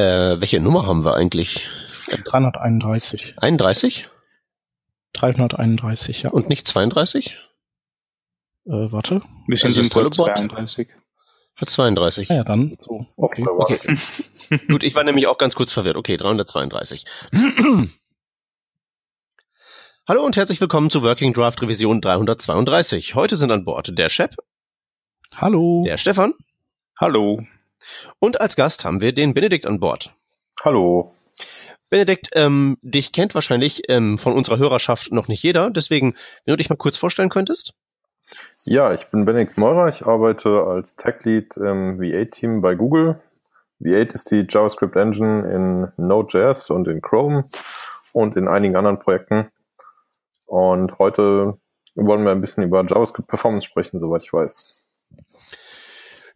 Äh, welche Nummer haben wir eigentlich? 331. 31? 331, ja. Und nicht 32? Äh, warte. Wir sind Also im Bot? 32. Hat 32. Ja, ja, dann so. Okay. Okay. Gut, ich war nämlich auch ganz kurz verwirrt. Okay, 332. Hallo und herzlich willkommen zu Working Draft Revision 332. Heute sind an Bord der Shep, Hallo. der Stefan Hallo. Und als Gast haben wir den Benedikt an Bord. Hallo. Benedikt, ähm, dich kennt wahrscheinlich ähm, von unserer Hörerschaft noch nicht jeder, deswegen, wenn du dich mal kurz vorstellen könntest. Ja, ich bin Benedikt Meurer. Ich arbeite als Tech Lead im V8-Team bei Google. V8 ist die JavaScript Engine in Node.js und in Chrome und in einigen anderen Projekten. Und heute wollen wir ein bisschen über JavaScript Performance sprechen, soweit ich weiß.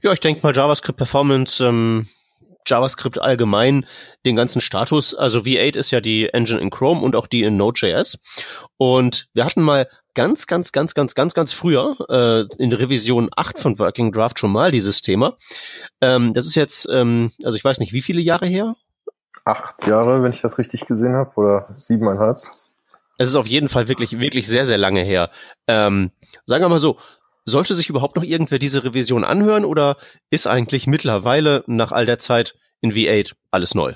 Ja, ich denke mal JavaScript Performance, ähm, JavaScript allgemein, den ganzen Status. Also V8 ist ja die Engine in Chrome und auch die in Node.js. Und wir hatten mal ganz, ganz, ganz, ganz, ganz, ganz früher äh, in der Revision 8 von Working Draft schon mal dieses Thema. Ähm, das ist jetzt, ähm, also ich weiß nicht, wie viele Jahre her? Acht Jahre, wenn ich das richtig gesehen habe, oder siebeneinhalb. Es ist auf jeden Fall wirklich, wirklich sehr, sehr lange her. Ähm, sagen wir mal so, sollte sich überhaupt noch irgendwer diese Revision anhören oder ist eigentlich mittlerweile nach all der Zeit in V8 alles neu?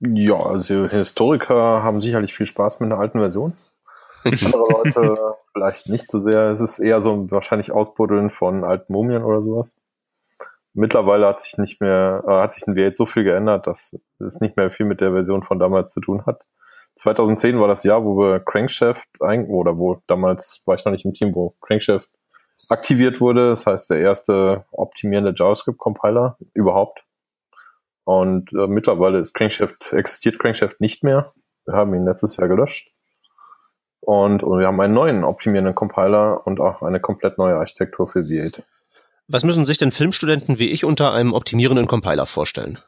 Ja, also Historiker haben sicherlich viel Spaß mit einer alten Version. Andere Leute vielleicht nicht so sehr. Es ist eher so ein wahrscheinlich Ausbuddeln von alten Mumien oder sowas. Mittlerweile hat sich nicht mehr, äh, hat sich in V8 so viel geändert, dass es nicht mehr viel mit der Version von damals zu tun hat. 2010 war das Jahr, wo wir Crankshaft ein, oder wo damals war ich noch nicht im Team, wo Crankshaft aktiviert wurde. Das heißt, der erste optimierende JavaScript-Compiler überhaupt. Und äh, mittlerweile ist Crankshaft, existiert Crankshaft nicht mehr. Wir haben ihn letztes Jahr gelöscht. Und, und wir haben einen neuen optimierenden Compiler und auch eine komplett neue Architektur für V8. Was müssen sich denn Filmstudenten wie ich unter einem optimierenden Compiler vorstellen?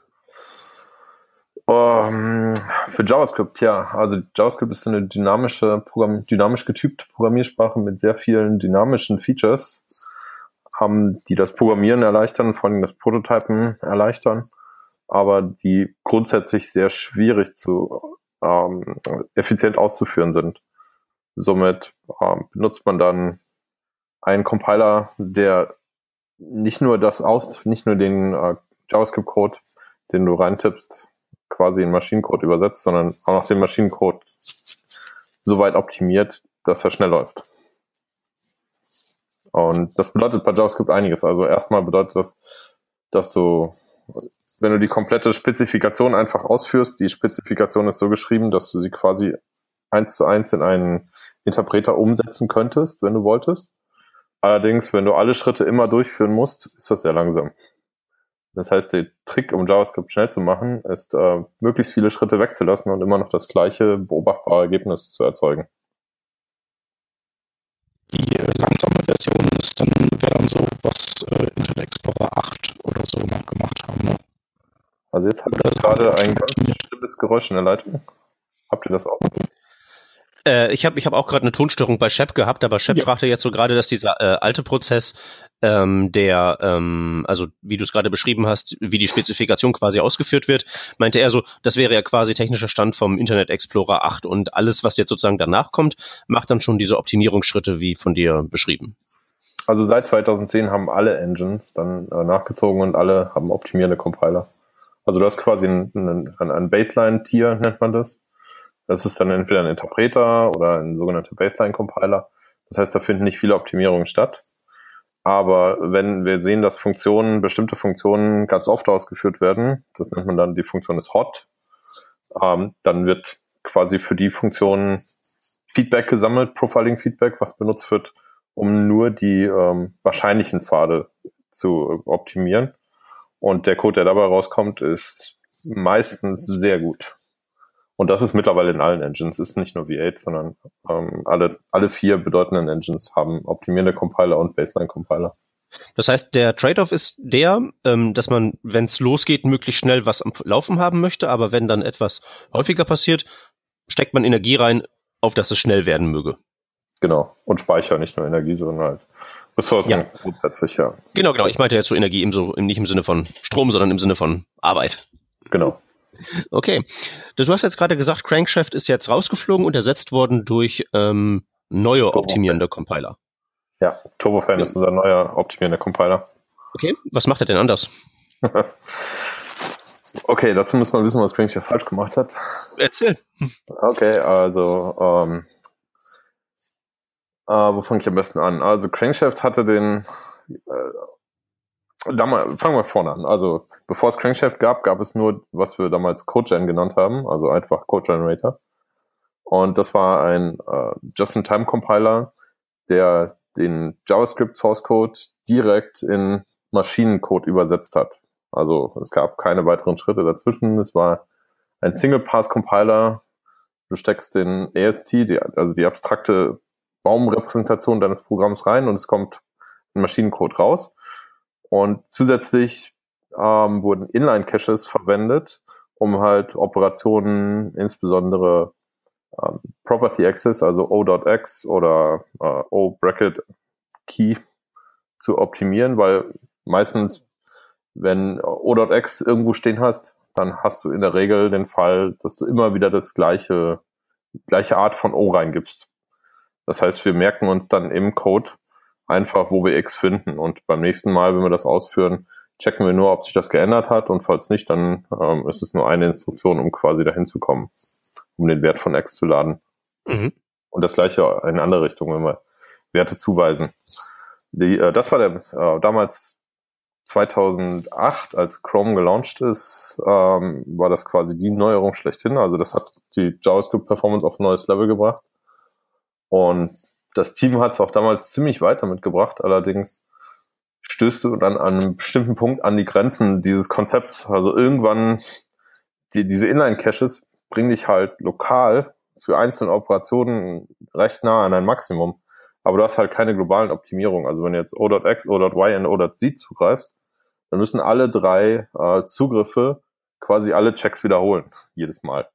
Um, für JavaScript, ja. Also JavaScript ist eine dynamische, Programm dynamisch getypte Programmiersprache mit sehr vielen dynamischen Features, haben, die das Programmieren erleichtern, vor allem das Prototypen erleichtern, aber die grundsätzlich sehr schwierig zu ähm, effizient auszuführen sind. Somit ähm, benutzt man dann einen Compiler, der nicht nur das aus, nicht nur den äh, JavaScript-Code, den du reintippst, quasi in Maschinencode übersetzt, sondern auch noch den Maschinencode so weit optimiert, dass er schnell läuft. Und das bedeutet bei JavaScript einiges. Also erstmal bedeutet das, dass du, wenn du die komplette Spezifikation einfach ausführst, die Spezifikation ist so geschrieben, dass du sie quasi eins zu eins in einen Interpreter umsetzen könntest, wenn du wolltest. Allerdings, wenn du alle Schritte immer durchführen musst, ist das sehr langsam. Das heißt, der Trick, um JavaScript schnell zu machen, ist, äh, möglichst viele Schritte wegzulassen und immer noch das gleiche beobachtbare Ergebnis zu erzeugen. Die äh, langsame Version ist dann, wäre dann so, was äh, Internet Explorer 8 oder so noch gemacht haben, ne? Also jetzt habe ich gerade ein ganz schlimmes Geräusch in der Leitung. Habt ihr das auch? Äh, ich habe ich hab auch gerade eine Tonstörung bei Shep gehabt, aber Shep Ja. fragte jetzt so gerade, dass dieser äh, alte Prozess, ähm, der, ähm, also wie du es gerade beschrieben hast, wie die Spezifikation quasi ausgeführt wird, meinte er so, das wäre ja quasi technischer Stand vom Internet Explorer 8 und alles, was jetzt sozusagen danach kommt, macht dann schon diese Optimierungsschritte wie von dir beschrieben. Also seit 2010 haben alle Engines dann äh, nachgezogen und alle haben optimierende Compiler. Also du hast quasi ein, ein, ein Baseline-Tier, nennt man das. Das ist dann entweder ein Interpreter oder ein sogenannter Baseline-Compiler. Das heißt, da finden nicht viele Optimierungen statt. Aber wenn wir sehen, dass Funktionen, bestimmte Funktionen ganz oft ausgeführt werden, das nennt man dann, die Funktion ist hot, ähm, dann wird quasi für die Funktion Feedback gesammelt, Profiling-Feedback, was benutzt wird, um nur die ähm, wahrscheinlichen Pfade zu optimieren. Und der Code, der dabei rauskommt, ist meistens sehr gut. Und das ist mittlerweile in allen Engines. Es ist nicht nur V8, sondern ähm, alle, alle vier bedeutenden Engines haben optimierende Compiler und Baseline-Compiler. Das heißt, der Trade-off ist der, ähm, dass man, wenn es losgeht, möglichst schnell was am Laufen haben möchte, aber wenn dann etwas häufiger passiert, steckt man Energie rein, auf dass es schnell werden möge. Genau. Und Speicher, nicht nur Energie, sondern halt Ressourcen Ja. grundsätzlich, ja. Genau, genau. Ich meinte jetzt so Energie im so, im, nicht im Sinne von Strom, sondern im Sinne von Arbeit. Genau. Okay. Du hast jetzt gerade gesagt, Crankshaft ist jetzt rausgeflogen und ersetzt worden durch ähm, neue optimierende Compiler. Ja, Turbofan ist unser neuer optimierender Compiler. Okay. Was macht er denn anders? Okay, dazu muss man wissen, was Crankshaft falsch gemacht hat. Erzähl. Okay, also, ähm, äh, wo fange ich am besten an? Also, Crankshaft hatte den, äh, damals, fangen wir vorne an. Also, bevor es Crankshaft gab, gab es nur, was wir damals CodeGen genannt haben, also einfach Code Generator. Und das war ein äh, Just-in-Time-Compiler, der den JavaScript Source Code direkt in Maschinencode übersetzt hat. Also es gab keine weiteren Schritte dazwischen. Es war ein Single-Pass-Compiler. Du steckst den AST, die, also die abstrakte Baumrepräsentation deines Programms rein und es kommt ein Maschinencode raus. Und zusätzlich ähm, wurden Inline-Caches verwendet, um halt Operationen, insbesondere ähm, Property Access, also O.X oder äh, O-Bracket Key zu optimieren, weil meistens, wenn O.X irgendwo stehen hast, dann hast du in der Regel den Fall, dass du immer wieder das gleiche, gleiche Art von O reingibst. Das heißt, wir merken uns dann im Code einfach, wo wir X finden. Und beim nächsten Mal, wenn wir das ausführen, checken wir nur, ob sich das geändert hat. Und falls nicht, dann ähm, ist es nur eine Instruktion, um quasi dahin zu kommen, um den Wert von X zu laden. Mhm. Und das gleiche in eine andere Richtung, wenn wir Werte zuweisen. Die, äh, das war der äh, damals 2008, als Chrome gelauncht ist, ähm, war das quasi die Neuerung schlechthin. Also das hat die JavaScript-Performance auf ein neues Level gebracht. Und das Team hat es auch damals ziemlich weit damit gebracht. Allerdings stößt du dann an einem bestimmten Punkt an die Grenzen dieses Konzepts. Also irgendwann, die, diese Inline-Caches bringen dich halt lokal für einzelne Operationen recht nah an ein Maximum. Aber du hast halt keine globalen Optimierungen. Also wenn du jetzt O.X, O.Y und O.Z zugreifst, dann müssen alle drei äh, Zugriffe quasi alle Checks wiederholen, jedes Mal.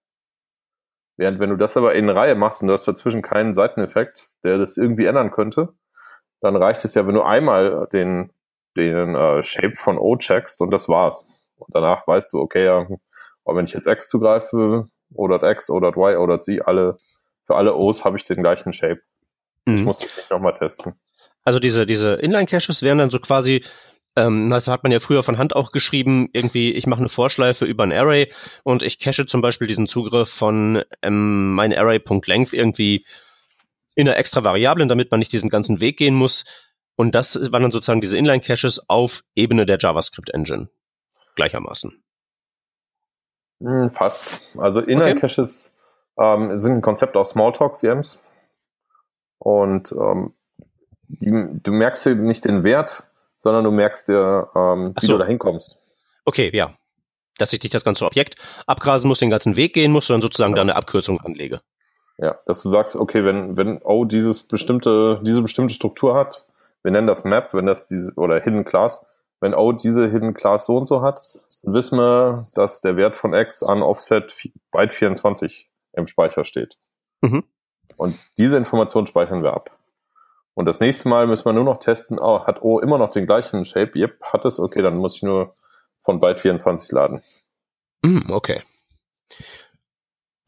Während wenn du das aber in Reihe machst und du hast dazwischen keinen Seiteneffekt, der das irgendwie ändern könnte, dann reicht es ja, wenn du einmal den, den äh, Shape von O checkst und das war's. Und danach weißt du, okay, ja, aber wenn ich jetzt X zugreife, O.X, O.Y, O.Z, alle, für alle O's habe ich den gleichen Shape. Ich Mhm. muss das nicht nochmal testen. Also diese, diese Inline-Caches wären dann so quasi, ähm, das hat man ja früher von Hand auch geschrieben, irgendwie, ich mache eine Vorschleife über ein Array und ich cache zum Beispiel diesen Zugriff von ähm, mein Array.length irgendwie in einer extra Variablen, damit man nicht diesen ganzen Weg gehen muss. Und das waren dann sozusagen diese Inline-Caches auf Ebene der JavaScript-Engine. Gleichermaßen. Hm, fast. Also Inline-Caches ähm, sind ein Konzept aus Smalltalk-VMs. Und ähm, die, du merkst dir nicht den Wert, sondern du merkst dir, ähm, Ach wie so. du da hinkommst. Okay, ja. Dass ich nicht das ganze Objekt abgrasen muss, den ganzen Weg gehen muss, sondern sozusagen Ja. da eine Abkürzung anlege. Ja, dass du sagst, okay, wenn, wenn O dieses bestimmte, diese bestimmte Struktur hat, wir nennen das Map, wenn das diese, oder Hidden Class, wenn O diese Hidden Class so und so hat, dann wissen wir, dass der Wert von X an Offset Byte 24 im Speicher steht. Mhm. Und diese Information speichern wir ab. Und das nächste Mal müssen wir nur noch testen, oh, hat O immer noch den gleichen Shape? Yep, hat es, okay, dann muss ich nur von Byte 24 laden. Mm, okay.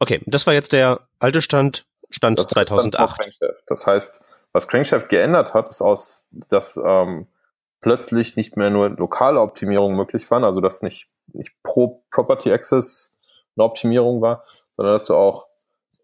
Okay, das war jetzt der alte Stand, Stand Das ist dann vor 2008. Crankshaft. Das heißt, was Crankshaft geändert hat, ist aus, dass ähm, plötzlich nicht mehr nur lokale Optimierungen möglich waren, also dass nicht, nicht pro Property Access eine Optimierung war, sondern dass du auch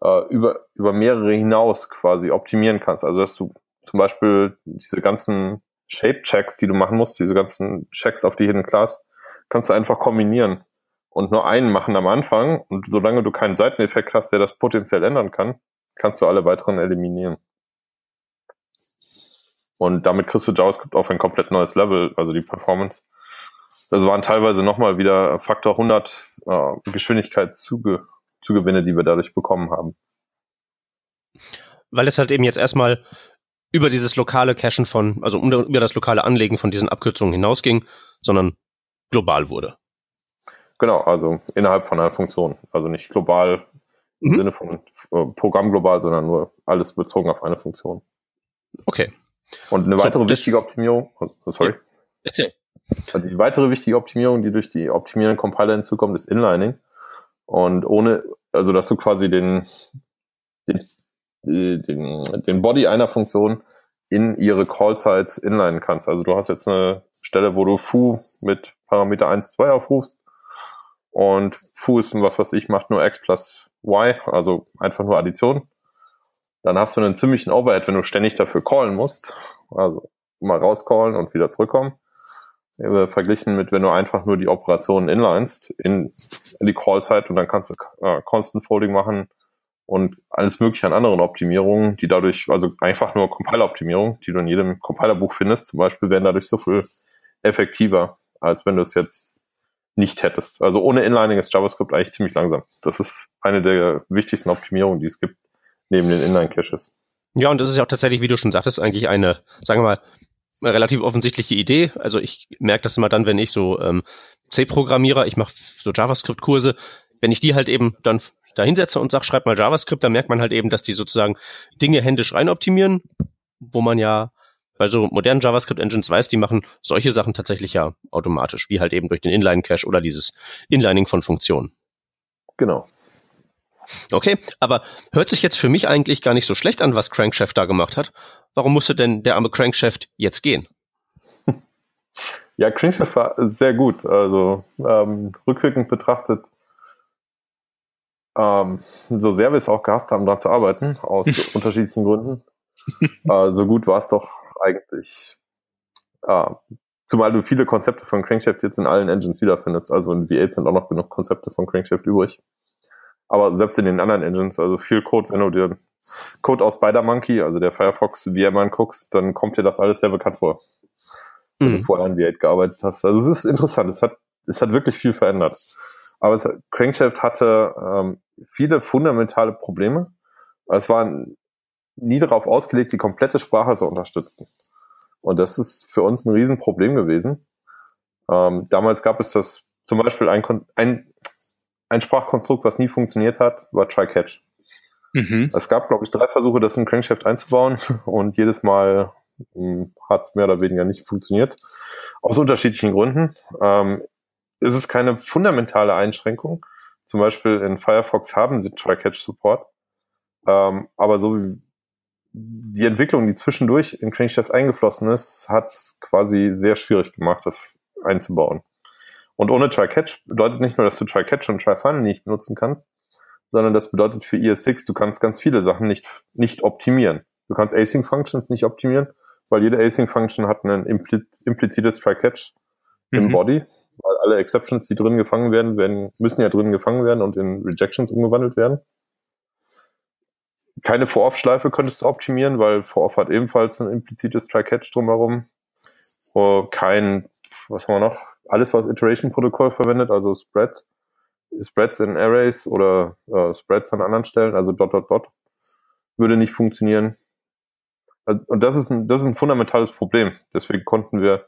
äh, über, über mehrere hinaus quasi optimieren kannst. Also dass du zum Beispiel diese ganzen Shape-Checks, die du machen musst, diese ganzen Checks auf die Hidden Class, kannst du einfach kombinieren und nur einen machen am Anfang. Und solange du keinen Seiteneffekt hast, der das potenziell ändern kann, kannst du alle weiteren eliminieren. Und damit kriegst du JavaScript auf ein komplett neues Level, also die Performance. Das waren teilweise nochmal wieder Faktor 100 äh, Geschwindigkeitszugewinne, die wir dadurch bekommen haben. Weil es halt eben jetzt erstmal über dieses lokale Cachen von, also über das lokale Anlegen von diesen Abkürzungen hinausging, sondern global wurde. Genau, also innerhalb von einer Funktion. Also nicht global im Mhm. Sinne von äh, Programm global, sondern nur alles bezogen auf eine Funktion. Okay. Und eine weitere so, wichtige Optimierung, oh, sorry. Erzähl. Also die weitere wichtige Optimierung, die durch die optimierenden Compiler hinzukommt, ist Inlining. Und ohne, also dass du quasi den, den, den, den Body einer Funktion in ihre Call-Sites inlinen kannst. Also du hast jetzt eine Stelle, wo du foo mit Parameter 1, 2 aufrufst und foo ist, was weiß ich, macht nur x plus y, also einfach nur Addition. Dann hast du einen ziemlichen Overhead, wenn du ständig dafür callen musst. Also mal rauscallen und wieder zurückkommen. Äh, verglichen mit, wenn du einfach nur die Operationen inlinest in, in die Call-Site und dann kannst du äh, Constant Folding machen und alles mögliche an anderen Optimierungen, die dadurch, also einfach nur Compiler-Optimierungen, die du in jedem Compiler-Buch findest, zum Beispiel, werden dadurch so viel effektiver, als wenn du es jetzt nicht hättest. Also ohne Inlining ist JavaScript eigentlich ziemlich langsam. Das ist eine der wichtigsten Optimierungen, die es gibt, neben den Inline-Caches. Ja, und das ist ja auch tatsächlich, wie du schon sagtest, eigentlich eine, sagen wir mal, relativ offensichtliche Idee. Also ich merke das immer dann, wenn ich so ähm, C-Programmierer, ich mache so JavaScript-Kurse, wenn ich die halt eben dann da hinsetze und sage, schreib mal JavaScript, dann merkt man halt eben, dass die sozusagen Dinge händisch rein optimieren, wo man ja bei so modernen JavaScript-Engines weiß, die machen solche Sachen tatsächlich ja automatisch, wie halt eben durch den Inline-Cache oder dieses Inlining von Funktionen. Genau. Okay, aber hört sich jetzt für mich eigentlich gar nicht so schlecht an, was Crankshaft da gemacht hat. Warum musste denn der arme Crankshaft jetzt gehen? Ja, Crankshaft war sehr gut. Also ähm, rückwirkend betrachtet, ähm, so sehr wir es auch gehasst haben, daran zu arbeiten, aus unterschiedlichen Gründen, äh, so gut war es doch eigentlich. Äh, zumal du viele Konzepte von Crankshaft jetzt in allen Engines wiederfindest. Also in V8 sind auch noch genug Konzepte von Crankshaft übrig. Aber selbst in den anderen Engines, also viel Code, wenn du dir Code aus Spider-Monkey, also der Firefox VM anguckst, dann kommt dir das alles sehr bekannt vor. Wenn mhm. du vorher in V8 gearbeitet hast. Also es ist interessant, es hat, es hat wirklich viel verändert. Aber es, Crankshaft hatte ähm, viele fundamentale Probleme. Es war nie darauf ausgelegt, die komplette Sprache zu unterstützen. Und das ist für uns ein Riesenproblem gewesen. Ähm, damals gab es das zum Beispiel ein, ein ein Sprachkonstrukt, was nie funktioniert hat, war Try-Catch. Mhm. Es gab, glaube ich, drei Versuche, das in Crankshaft einzubauen und jedes Mal hm, hat es mehr oder weniger nicht funktioniert. Aus unterschiedlichen Gründen. Ähm, ist es keine fundamentale Einschränkung. Zum Beispiel in Firefox haben sie Try-Catch-Support. Ähm, aber so wie die Entwicklung, die zwischendurch in Crankshaft eingeflossen ist, hat es quasi sehr schwierig gemacht, das einzubauen. Und ohne Try-Catch bedeutet nicht nur, dass du Try-Catch und Try-Final nicht nutzen kannst, sondern das bedeutet für ES6, du kannst ganz viele Sachen nicht, nicht optimieren. Du kannst Async-Functions nicht optimieren, weil jede Async-Function hat ein implizites Try-Catch mhm. im Body, weil alle Exceptions, die drin gefangen werden, werden, müssen ja drin gefangen werden und in Rejections umgewandelt werden. Keine For-Off-Schleife könntest du optimieren, weil For-Off hat ebenfalls ein implizites Try-Catch drumherum. Oh, kein, was haben wir noch? alles, was Iteration-Protokoll verwendet, also Spread, Spreads in Arrays oder äh, Spreads an anderen Stellen, also Dot, Dot, Dot, würde nicht funktionieren. Und das ist, ein, das ist ein fundamentales Problem. Deswegen konnten wir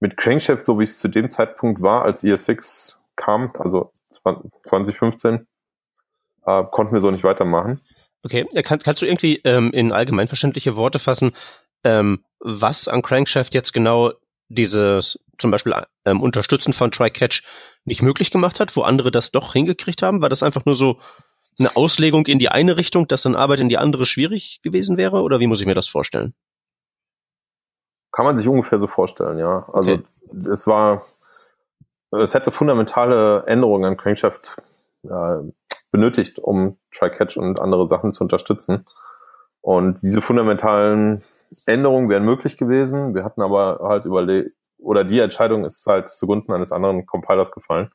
mit Crankshaft, so wie es zu dem Zeitpunkt war, als ES6 kam, also 2015, äh, konnten wir so nicht weitermachen. Okay, Kann, kannst du irgendwie ähm, in allgemeinverständliche Worte fassen, ähm, was an Crankshaft jetzt genau dieses zum Beispiel ähm, Unterstützen von Try-Catch nicht möglich gemacht hat, wo andere das doch hingekriegt haben? War das einfach nur so eine Auslegung in die eine Richtung, dass dann Arbeit in die andere schwierig gewesen wäre? Oder wie muss ich mir das vorstellen? Kann man sich ungefähr so vorstellen, ja. Also okay. es war, es hätte fundamentale Änderungen an Crankshaft äh, benötigt, um Try-Catch und andere Sachen zu unterstützen. Und diese fundamentalen Änderungen wären möglich gewesen. Wir hatten aber halt überlegt, oder die Entscheidung ist halt zugunsten eines anderen Compilers gefallen.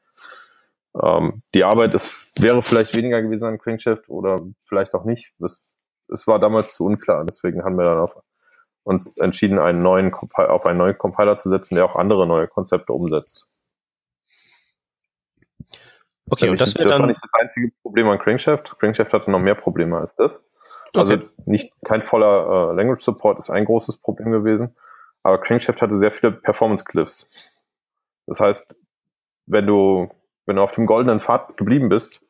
Ähm, die Arbeit ist, wäre vielleicht weniger gewesen an Crankshaft oder vielleicht auch nicht. Es, es war damals zu unklar. Deswegen haben wir dann auf uns entschieden, einen neuen auf einen neuen Compiler zu setzen, der auch andere neue Konzepte umsetzt. Okay, und das, das war nicht das einzige Problem an Crankshaft. Crankshaft hatte noch mehr Probleme als das. Also okay. nicht kein voller äh, Language Support ist ein großes Problem gewesen, aber Crankshaft hatte sehr viele Performance Cliffs. Das heißt, wenn du wenn du auf dem goldenen Pfad geblieben bist,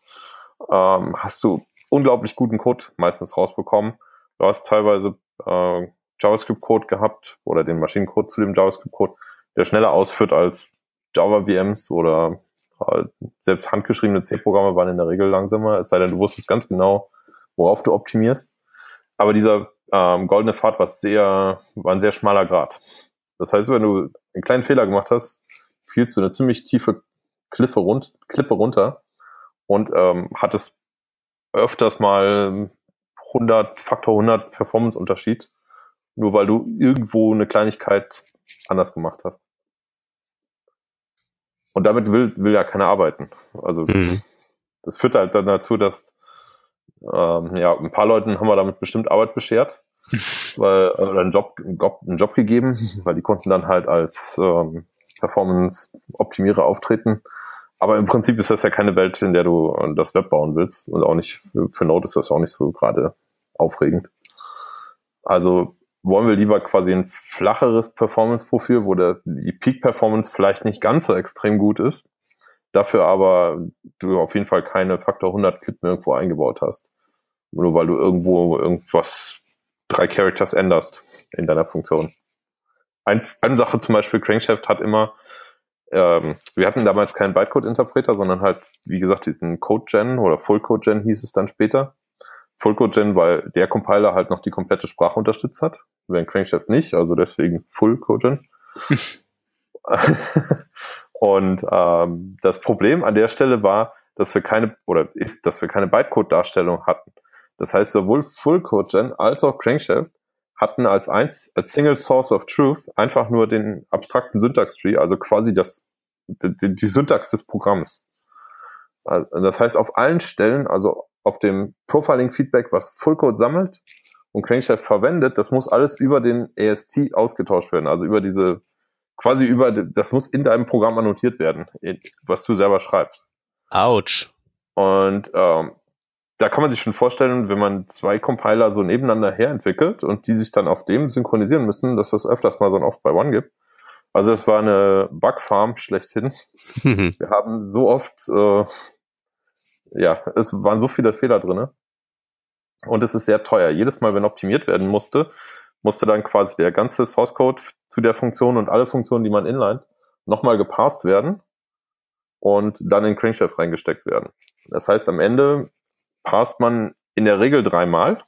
ähm, hast du unglaublich guten Code meistens rausbekommen. Du hast teilweise äh, JavaScript-Code gehabt oder den Maschinencode zu dem JavaScript-Code, der schneller ausführt als Java-VMs oder halt selbst handgeschriebene C-Programme waren in der Regel langsamer, es sei denn, du wusstest ganz genau, worauf du optimierst. Aber dieser ähm, goldene Pfad war sehr, war ein sehr schmaler Grad. Das heißt, wenn du einen kleinen Fehler gemacht hast, fielst du eine ziemlich tiefe Klippe, rund, Klippe runter und ähm, hattest öfters mal 100, Faktor 100 Performance-Unterschied, nur weil du irgendwo eine Kleinigkeit anders gemacht hast. Und damit will, will ja keiner arbeiten. Also mhm. das führt halt dann dazu, dass ähm, ja, ein paar Leuten haben wir damit bestimmt Arbeit beschert, weil äh, einen Job, einen Job gegeben, weil die konnten dann halt als ähm, Performance-Optimierer auftreten. Aber im Prinzip ist das ja keine Welt, in der du äh, das Web bauen willst. Und auch nicht, für Node ist das auch nicht so gerade aufregend. Also wollen wir lieber quasi ein flacheres Performance-Profil, wo der, die Peak-Performance vielleicht nicht ganz so extrem gut ist, dafür aber du auf jeden Fall keine Faktor 100 Clip mehr irgendwo eingebaut hast. Nur weil du irgendwo irgendwas, drei Characters änderst in deiner Funktion. Ein, eine Sache zum Beispiel, Crankshaft hat immer, ähm, wir hatten damals keinen Bytecode-Interpreter, sondern halt, wie gesagt, diesen Code-Gen oder Full-Code-Gen hieß es dann später. Full-Code-Gen, weil der Compiler halt noch die komplette Sprache unterstützt hat, wenn Crankshaft nicht, also deswegen Full-Code-Gen. Und ähm, das Problem an der Stelle war, dass wir keine, oder ist, dass wir keine Bytecode-Darstellung hatten. Das heißt, sowohl Full-Code-Gen als auch Crankshaft hatten als eins, als Single Source of Truth einfach nur den abstrakten Syntax-Tree, also quasi das, die, die Syntax des Programms. Also, das heißt, auf allen Stellen, also auf dem Profiling-Feedback, was Fullcode sammelt und Crankshaft verwendet, das muss alles über den AST ausgetauscht werden, also über diese, quasi über, das muss in deinem Programm annotiert werden, was du selber schreibst. Autsch. Und ähm, da kann man sich schon vorstellen, wenn man zwei Compiler so nebeneinander herentwickelt und die sich dann auf dem synchronisieren müssen, dass das öfters mal so ein Off-by-One gibt. Also es war eine Bugfarm schlechthin. Wir haben so oft äh, ja, es waren so viele Fehler drinne und es ist sehr teuer. Jedes Mal, wenn optimiert werden musste, musste dann quasi der ganze Source Code zu der Funktion und alle Funktionen, die man inline, nochmal gepasst werden und dann in Crankshaft reingesteckt werden. Das heißt, am Ende passt man in der Regel dreimal.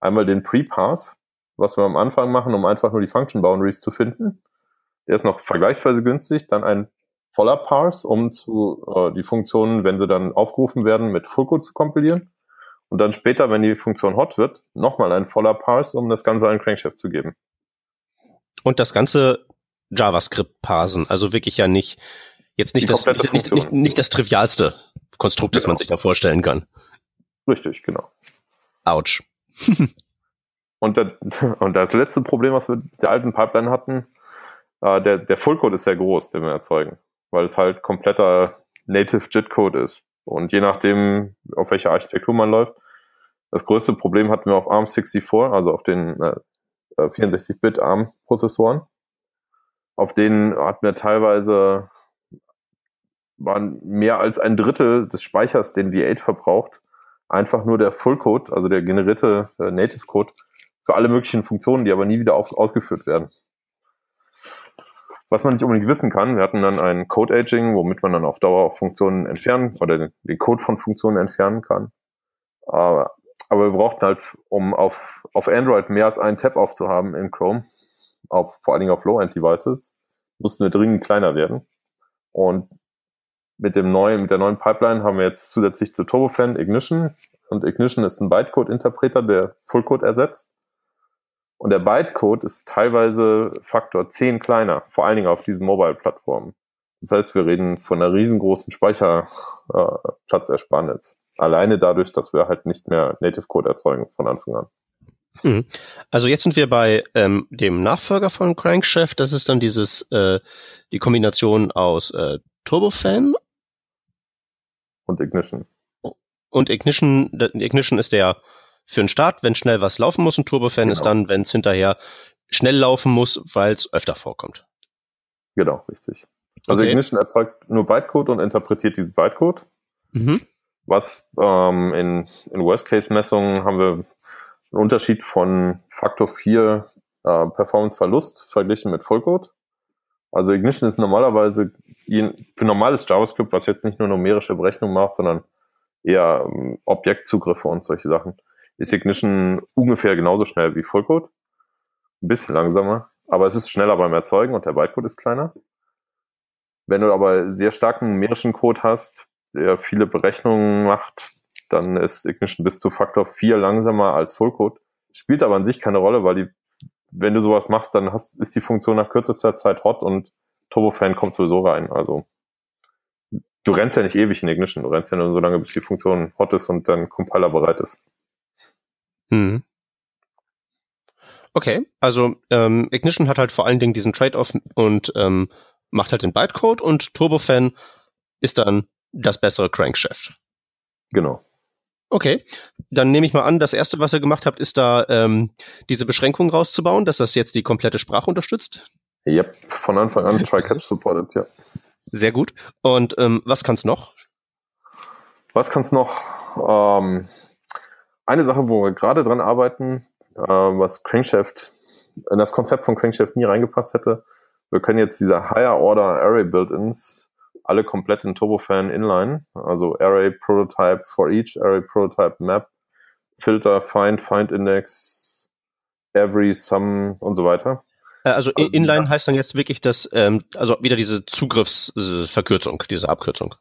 Einmal den Pre-Pass, was wir am Anfang machen, um einfach nur die Function Boundaries zu finden. Der ist noch vergleichsweise günstig. Dann ein voller Parse, um zu äh, die Funktionen, wenn sie dann aufgerufen werden, mit Fullcode zu kompilieren. Und dann später, wenn die Funktion hot wird, nochmal ein voller Parse, um das Ganze an Crankshaft zu geben. Und das ganze JavaScript parsen, also wirklich ja nicht, jetzt nicht, das, nicht, nicht, nicht, nicht, das trivialste Konstrukt, genau. das man sich da vorstellen kann. Richtig, genau. Autsch. und, der, und das letzte Problem, was wir mit der alten Pipeline hatten, äh, der, der Fullcode ist sehr groß, den wir erzeugen weil es halt kompletter Native JIT-Code ist. Und je nachdem, auf welcher Architektur man läuft, das größte Problem hatten wir auf ARM64, also auf den äh, 64-Bit ARM-Prozessoren. Auf denen hatten wir teilweise waren mehr als ein Drittel des Speichers, den V8 verbraucht, einfach nur der Full-Code, also der generierte äh, Native-Code für alle möglichen Funktionen, die aber nie wieder auf, ausgeführt werden was man nicht unbedingt wissen kann. Wir hatten dann ein Code Aging, womit man dann auf Dauer auch Funktionen entfernen oder den, Code von Funktionen entfernen kann. Aber, aber wir brauchten halt, um auf, auf Android mehr als einen Tab aufzuhaben in Chrome, auf, vor allen Dingen auf Low-End-Devices, mussten wir dringend kleiner werden. Und mit dem neuen, mit der neuen Pipeline haben wir jetzt zusätzlich zu Turbofan Ignition. Und Ignition ist ein Bytecode-Interpreter, der Fullcode ersetzt. Und der Bytecode ist teilweise Faktor 10 kleiner, vor allen Dingen auf diesen Mobile-Plattformen. Das heißt, wir reden von einer riesengroßen Speicherplatzersparnis. Äh, Alleine dadurch, dass wir halt nicht mehr Native Code erzeugen von Anfang an. Mhm. Also jetzt sind wir bei ähm, dem Nachfolger von Crankshaft. Das ist dann dieses äh, die Kombination aus äh, Turbofan und Ignition. Und Ignition, Ignition ist der für den Start, wenn schnell was laufen muss. Ein Turbofan genau. ist dann, wenn es hinterher schnell laufen muss, weil es öfter vorkommt. Genau, richtig. Also okay. Ignition erzeugt nur Bytecode und interpretiert diesen Bytecode. Mhm. Was ähm, in, in Worst-Case-Messungen haben wir einen Unterschied von Faktor 4 äh, Performance-Verlust verglichen mit Fullcode. Also Ignition ist normalerweise für normales JavaScript, was jetzt nicht nur numerische Berechnungen macht, sondern eher ähm, Objektzugriffe und solche Sachen, ist Ignition ungefähr genauso schnell wie Fullcode. Ein bisschen langsamer, aber es ist schneller beim Erzeugen und der Bytecode ist kleiner. Wenn du aber sehr starken numerischen Code hast, der viele Berechnungen macht, dann ist Ignition bis zu Faktor 4 langsamer als Fullcode. Spielt aber an sich keine Rolle, weil die, wenn du sowas machst, dann hast, ist die Funktion nach kürzester Zeit hot und Turbofan kommt sowieso rein. Also du rennst ja nicht ewig in Ignition, du rennst ja nur so lange, bis die Funktion hot ist und dann Compiler bereit ist. Hm. Okay, also ähm, Ignition hat halt vor allen Dingen diesen Trade-off und ähm, macht halt den Bytecode und Turbofan ist dann das bessere Crankshaft. Genau. Okay, dann nehme ich mal an, das erste, was ihr gemacht habt, ist da ähm, diese Beschränkung rauszubauen, dass das jetzt die komplette Sprache unterstützt. Yep, von Anfang an Try-Catch supported, ja. Sehr gut. Und ähm, was kann's noch? Was kann's noch? Ähm, eine Sache, wo wir gerade dran arbeiten, äh, was Crankshaft in das Konzept von Crankshaft nie reingepasst hätte. Wir können jetzt diese Higher Order Array Build-ins alle komplett in Turbofan inline, also Array Prototype for each, Array Prototype Map, Filter, Find, Find Index, Every, Sum und so weiter. Äh, also, also Inline ja. heißt dann jetzt wirklich das, ähm, also wieder diese Zugriffsverkürzung, diese Abkürzung.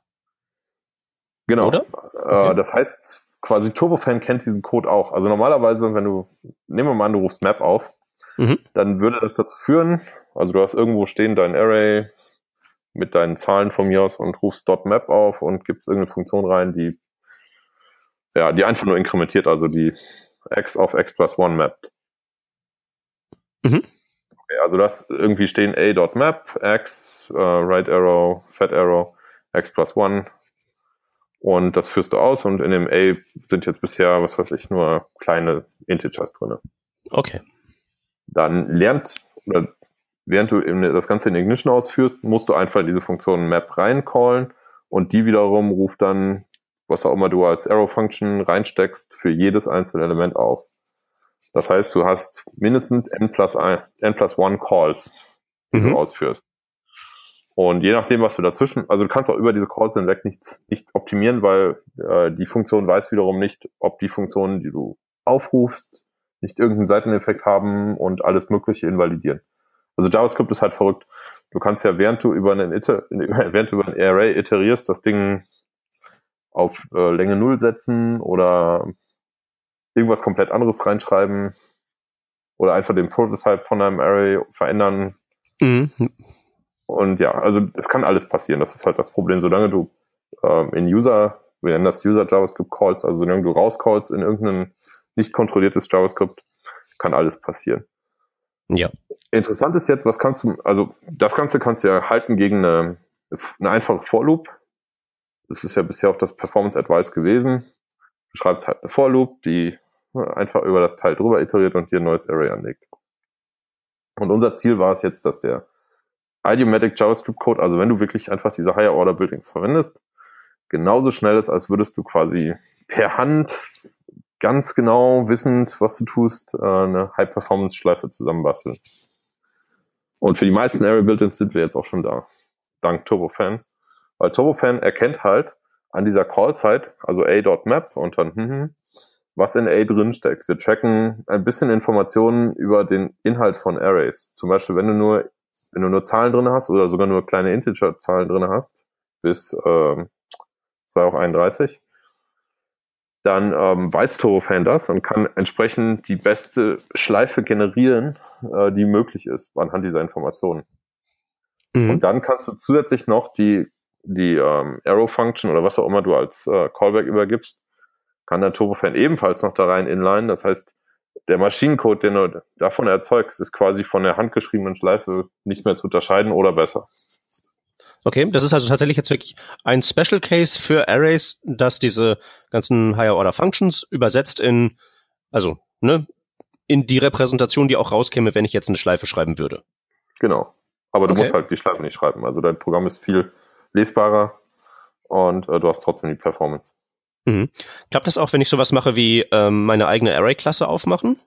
Genau. Oder? Äh, Das heißt, quasi Turbofan kennt diesen Code auch. Also normalerweise, wenn du, nehmen wir mal an, du rufst Map auf, mhm. dann würde das dazu führen, also du hast irgendwo stehen dein Array mit deinen Zahlen von mir aus und rufst .map auf und gibst irgendeine Funktion rein, die ja, die einfach nur inkrementiert, also die x auf x plus one mappt. Mhm. Okay, also das irgendwie stehen a.map, x, uh, right arrow, fat arrow, x plus one und das führst du aus und in dem A sind jetzt bisher, was weiß ich, nur kleine Integers drinne. Okay. Dann lernt, oder während du das Ganze in Ignition ausführst, musst du einfach diese Funktion Map reincallen und die wiederum ruft dann, was auch immer du als Arrow Function reinsteckst, für jedes einzelne Element auf. Das heißt, du hast mindestens n plus, ein, n plus one Calls, die mhm. du ausführst. Und je nachdem, was du dazwischen, also du kannst auch über diese Calls hinweg nichts, nichts optimieren, weil äh, die Funktion weiß wiederum nicht, ob die Funktionen, die du aufrufst, nicht irgendeinen Seiteneffekt haben und alles Mögliche invalidieren. Also JavaScript ist halt verrückt. Du kannst ja, während du über einen, Iter während du über ein Array iterierst, das Ding auf äh, Länge Null setzen oder irgendwas komplett anderes reinschreiben oder einfach den Prototype von einem Array verändern. Mhm. Und ja, also es kann alles passieren. Das ist halt das Problem. Solange du ähm, in User, wir nennen das User JavaScript Calls, also solange du rauscallst in irgendein nicht kontrolliertes JavaScript, kann alles passieren. Ja. Interessant ist jetzt, was kannst du, also das Ganze kannst du ja halten gegen eine, eine einfache For-Loop. Das ist ja bisher auch das Performance Advice gewesen. Du schreibst halt eine For-Loop, die einfach über das Teil drüber iteriert und dir ein neues Array anlegt. Und unser Ziel war es jetzt, dass der Idiomatic JavaScript Code, also wenn du wirklich einfach diese Higher Order Buildings verwendest, genauso schnell ist, als würdest du quasi per Hand ganz genau wissend, was du tust, äh, eine High-Performance-Schleife zusammenbasteln. Und für die meisten Array Build-ins sind wir jetzt auch schon da. Dank Turbofan. Weil Turbofan erkennt halt an dieser Call-Zeit, also a.map und dann, hm, hm, was in A drin steckt. Wir tracken ein bisschen Informationen über den Inhalt von Arrays. Zum Beispiel, wenn du nur, wenn du nur Zahlen drin hast oder sogar nur kleine Integer-Zahlen drin hast, bis äh, 2 auf 31, dann ähm, weiß Turbofan das und kann entsprechend die beste Schleife generieren, äh, die möglich ist anhand dieser Informationen. Mhm. Und dann kannst du zusätzlich noch die, die ähm, Arrow-Function oder was auch immer du als äh, Callback übergibst, kann der Turbofan ebenfalls noch da rein inline. Das heißt, der Maschinencode, den du davon erzeugst, ist quasi von der handgeschriebenen Schleife nicht mehr zu unterscheiden oder besser. Okay, das ist also tatsächlich jetzt wirklich ein Special Case für Arrays, das diese ganzen Higher Order Functions übersetzt in, also, ne, in die Repräsentation, die auch rauskäme, wenn ich jetzt eine Schleife schreiben würde. Genau. Aber du okay. musst halt die Schleife nicht schreiben. Also dein Programm ist viel lesbarer und äh, du hast trotzdem die Performance. Mhm. Klappt das auch, wenn ich sowas mache wie ähm, meine eigene Array-Klasse aufmachen?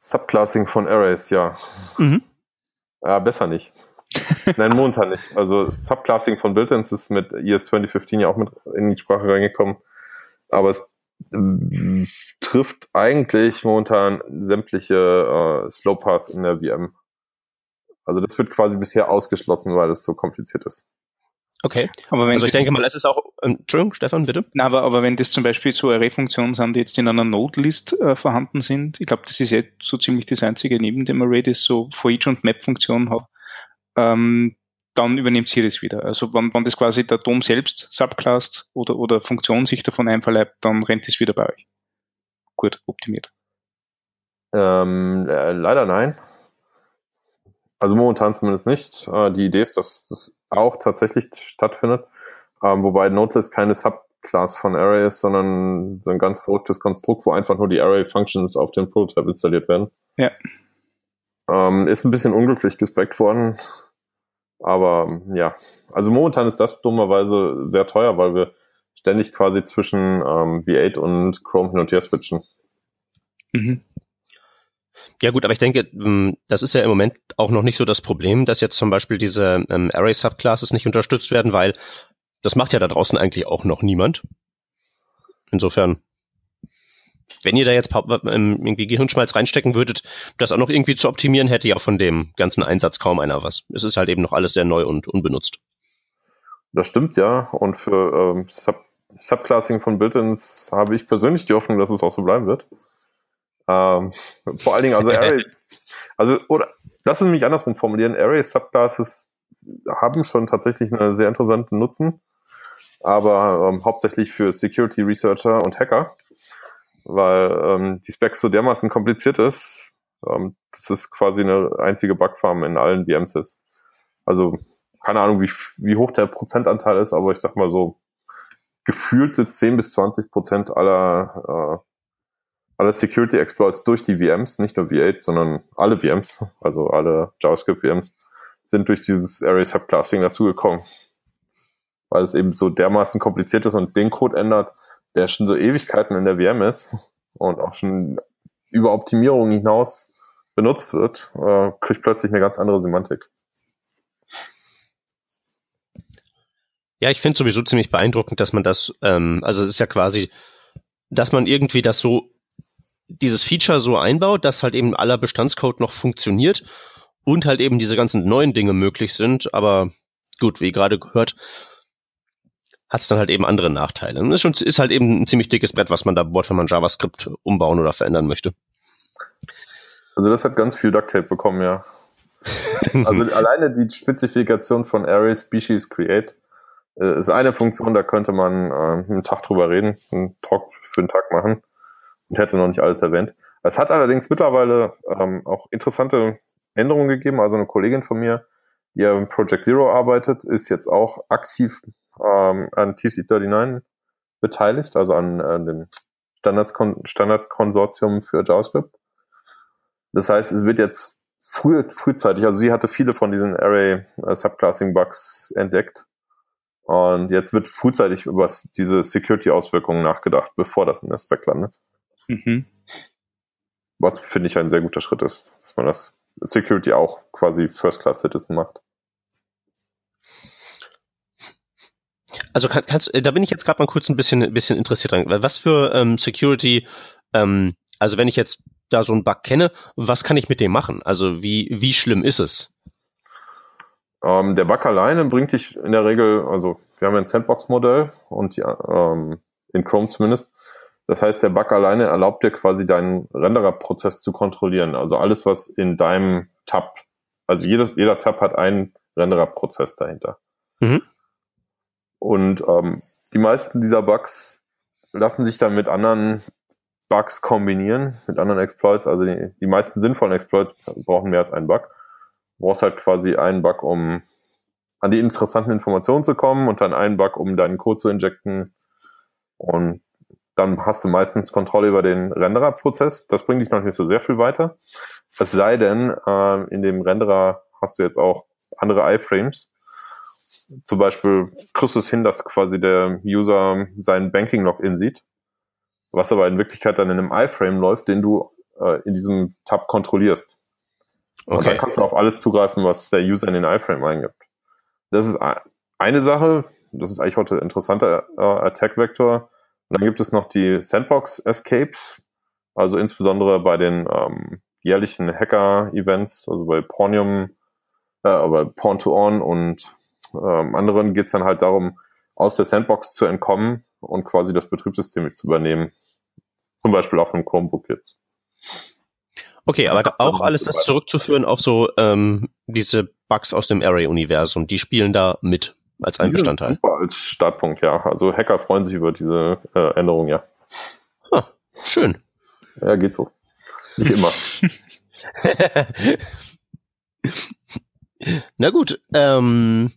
Subclassing von Arrays, ja. Mhm. Ja, besser nicht. Nein, momentan nicht. Also Subclassing von Built-ins ist mit ES 2015 ja auch mit in die Sprache reingekommen. Aber es äh, trifft eigentlich momentan sämtliche äh, Slow Paths in der VM. Also das wird quasi bisher ausgeschlossen, weil es so kompliziert ist. Okay. Aber wenn also ich denke mal, es ist auch, ähm, Entschuldigung, Stefan, bitte. Na, aber, aber wenn das zum Beispiel so Array-Funktionen sind, die jetzt in einer Node-List äh, vorhanden sind, ich glaube, das ist jetzt so ziemlich das einzige neben dem Array, das so for each und Map-Funktionen hat, ähm, dann übernimmt sie das wieder. Also wenn, wenn das quasi der DOM selbst subclasst oder, oder Funktion sich davon einverleibt, dann rennt es wieder bei euch. Gut, optimiert. Ähm, äh, leider nein. Also momentan zumindest nicht. Äh, die Idee ist, dass das auch tatsächlich stattfindet. Ähm, wobei Nodeless keine Subclass von Array ist, sondern so ein ganz verrücktes Konstrukt, wo einfach nur die Array-Functions auf dem Prototype installiert werden. Ja. Ähm, ist ein bisschen unglücklich gespeckt worden. Aber ja, also momentan ist das dummerweise sehr teuer, weil wir ständig quasi zwischen ähm, V8 und Chrome hin und her switchen. Mhm. Ja gut, aber ich denke, ähm, das ist ja im Moment auch noch nicht so das Problem, dass jetzt zum Beispiel diese ähm, Array-Subclasses nicht unterstützt werden, weil das macht ja da draußen eigentlich auch noch niemand. Insofern, wenn ihr da jetzt ähm, irgendwie Gehirnschmalz reinstecken würdet, das auch noch irgendwie zu optimieren, hätte ja von dem ganzen Einsatz kaum einer was. Es ist halt eben noch alles sehr neu und unbenutzt. Das stimmt ja. Und für ähm, Sub Subclassing von Built-ins habe ich persönlich die Hoffnung, dass es auch so bleiben wird. Ähm, vor allen Dingen, also Array, also, oder, lassen Sie mich andersrum formulieren. Array Subclasses haben schon tatsächlich einen sehr interessanten Nutzen, aber ähm, hauptsächlich für Security Researcher und Hacker, weil ähm, die Specs so dermaßen kompliziert ist, ähm, dass es quasi eine einzige Bugfarm in allen VMs ist. Also, keine Ahnung, wie, wie hoch der Prozentanteil ist, aber ich sag mal so, gefühlte 10 bis 20 Prozent aller äh, alle Security Exploits durch die VMs, nicht nur V8, sondern alle VMs, also alle JavaScript VMs, sind durch dieses Array Subclassing dazugekommen. Weil es eben so dermaßen kompliziert ist und den Code ändert, der schon so Ewigkeiten in der VM ist und auch schon über Optimierung hinaus benutzt wird, äh, kriegt plötzlich eine ganz andere Semantik. Ja, ich finde sowieso ziemlich beeindruckend, dass man das, ähm, also es ist ja quasi, dass man irgendwie das so dieses Feature so einbaut, dass halt eben aller Bestandscode noch funktioniert und halt eben diese ganzen neuen Dinge möglich sind. Aber gut, wie gerade gehört, hat es dann halt eben andere Nachteile. Und es ist, ist halt eben ein ziemlich dickes Brett, was man da bohrt, wenn man JavaScript umbauen oder verändern möchte. Also das hat ganz viel Ducktape bekommen, ja. also alleine die Spezifikation von Array Species Create äh, ist eine Funktion, da könnte man äh, einen Tag drüber reden, einen Talk für einen Tag machen. Ich hätte noch nicht alles erwähnt. Es hat allerdings mittlerweile ähm, auch interessante Änderungen gegeben. Also eine Kollegin von mir, die im Project Zero arbeitet, ist jetzt auch aktiv ähm, an TC39 beteiligt, also an, an dem Standardkonsortium für JavaScript. Das heißt, es wird jetzt früh, frühzeitig, also sie hatte viele von diesen Array äh, Subclassing Bugs entdeckt. Und jetzt wird frühzeitig über diese Security-Auswirkungen nachgedacht, bevor das in der Spec landet. Mhm. Was finde ich ein sehr guter Schritt ist, dass man das Security auch quasi First Class Citizen macht. Also kann, kannst, da bin ich jetzt gerade mal kurz ein bisschen, ein bisschen interessiert dran. Was für ähm, Security, ähm, also wenn ich jetzt da so einen Bug kenne, was kann ich mit dem machen? Also wie, wie schlimm ist es? Ähm, der Bug alleine bringt dich in der Regel, also wir haben ein Sandbox-Modell und die, ähm, in Chrome zumindest, das heißt, der Bug alleine erlaubt dir quasi deinen Renderer-Prozess zu kontrollieren. Also alles, was in deinem Tab, also jedes, jeder Tab hat einen Renderer-Prozess dahinter. Mhm. Und ähm, die meisten dieser Bugs lassen sich dann mit anderen Bugs kombinieren, mit anderen Exploits. Also die, die meisten sinnvollen Exploits brauchen mehr als einen Bug. Du brauchst halt quasi einen Bug, um an die interessanten Informationen zu kommen und dann einen Bug, um deinen Code zu injecten. Und dann hast du meistens Kontrolle über den Renderer-Prozess. Das bringt dich noch nicht so sehr viel weiter. Es sei denn, äh, in dem Renderer hast du jetzt auch andere iFrames. Zum Beispiel kriegst du es hin, dass quasi der User seinen Banking-Login sieht, was aber in Wirklichkeit dann in einem iFrame läuft, den du äh, in diesem Tab kontrollierst. Okay. Und dann kannst du auf alles zugreifen, was der User in den iFrame eingibt. Das ist eine Sache, das ist eigentlich heute ein interessanter äh, Attack-Vektor. Dann gibt es noch die Sandbox-Escapes, also insbesondere bei den ähm, jährlichen Hacker-Events, also bei Pornium, äh, bei Porn to On und ähm, anderen geht es dann halt darum, aus der Sandbox zu entkommen und quasi das Betriebssystem zu übernehmen. Zum Beispiel auf einem Chromebook jetzt. Okay, aber auch alles das zurückzuführen auf so ähm, diese Bugs aus dem Array-Universum, die spielen da mit als ein Bestandteil. Super als Startpunkt, ja. Also Hacker freuen sich über diese äh, Änderung, ja. Ah, schön. Ja, geht so. Nicht immer. Na gut, ähm,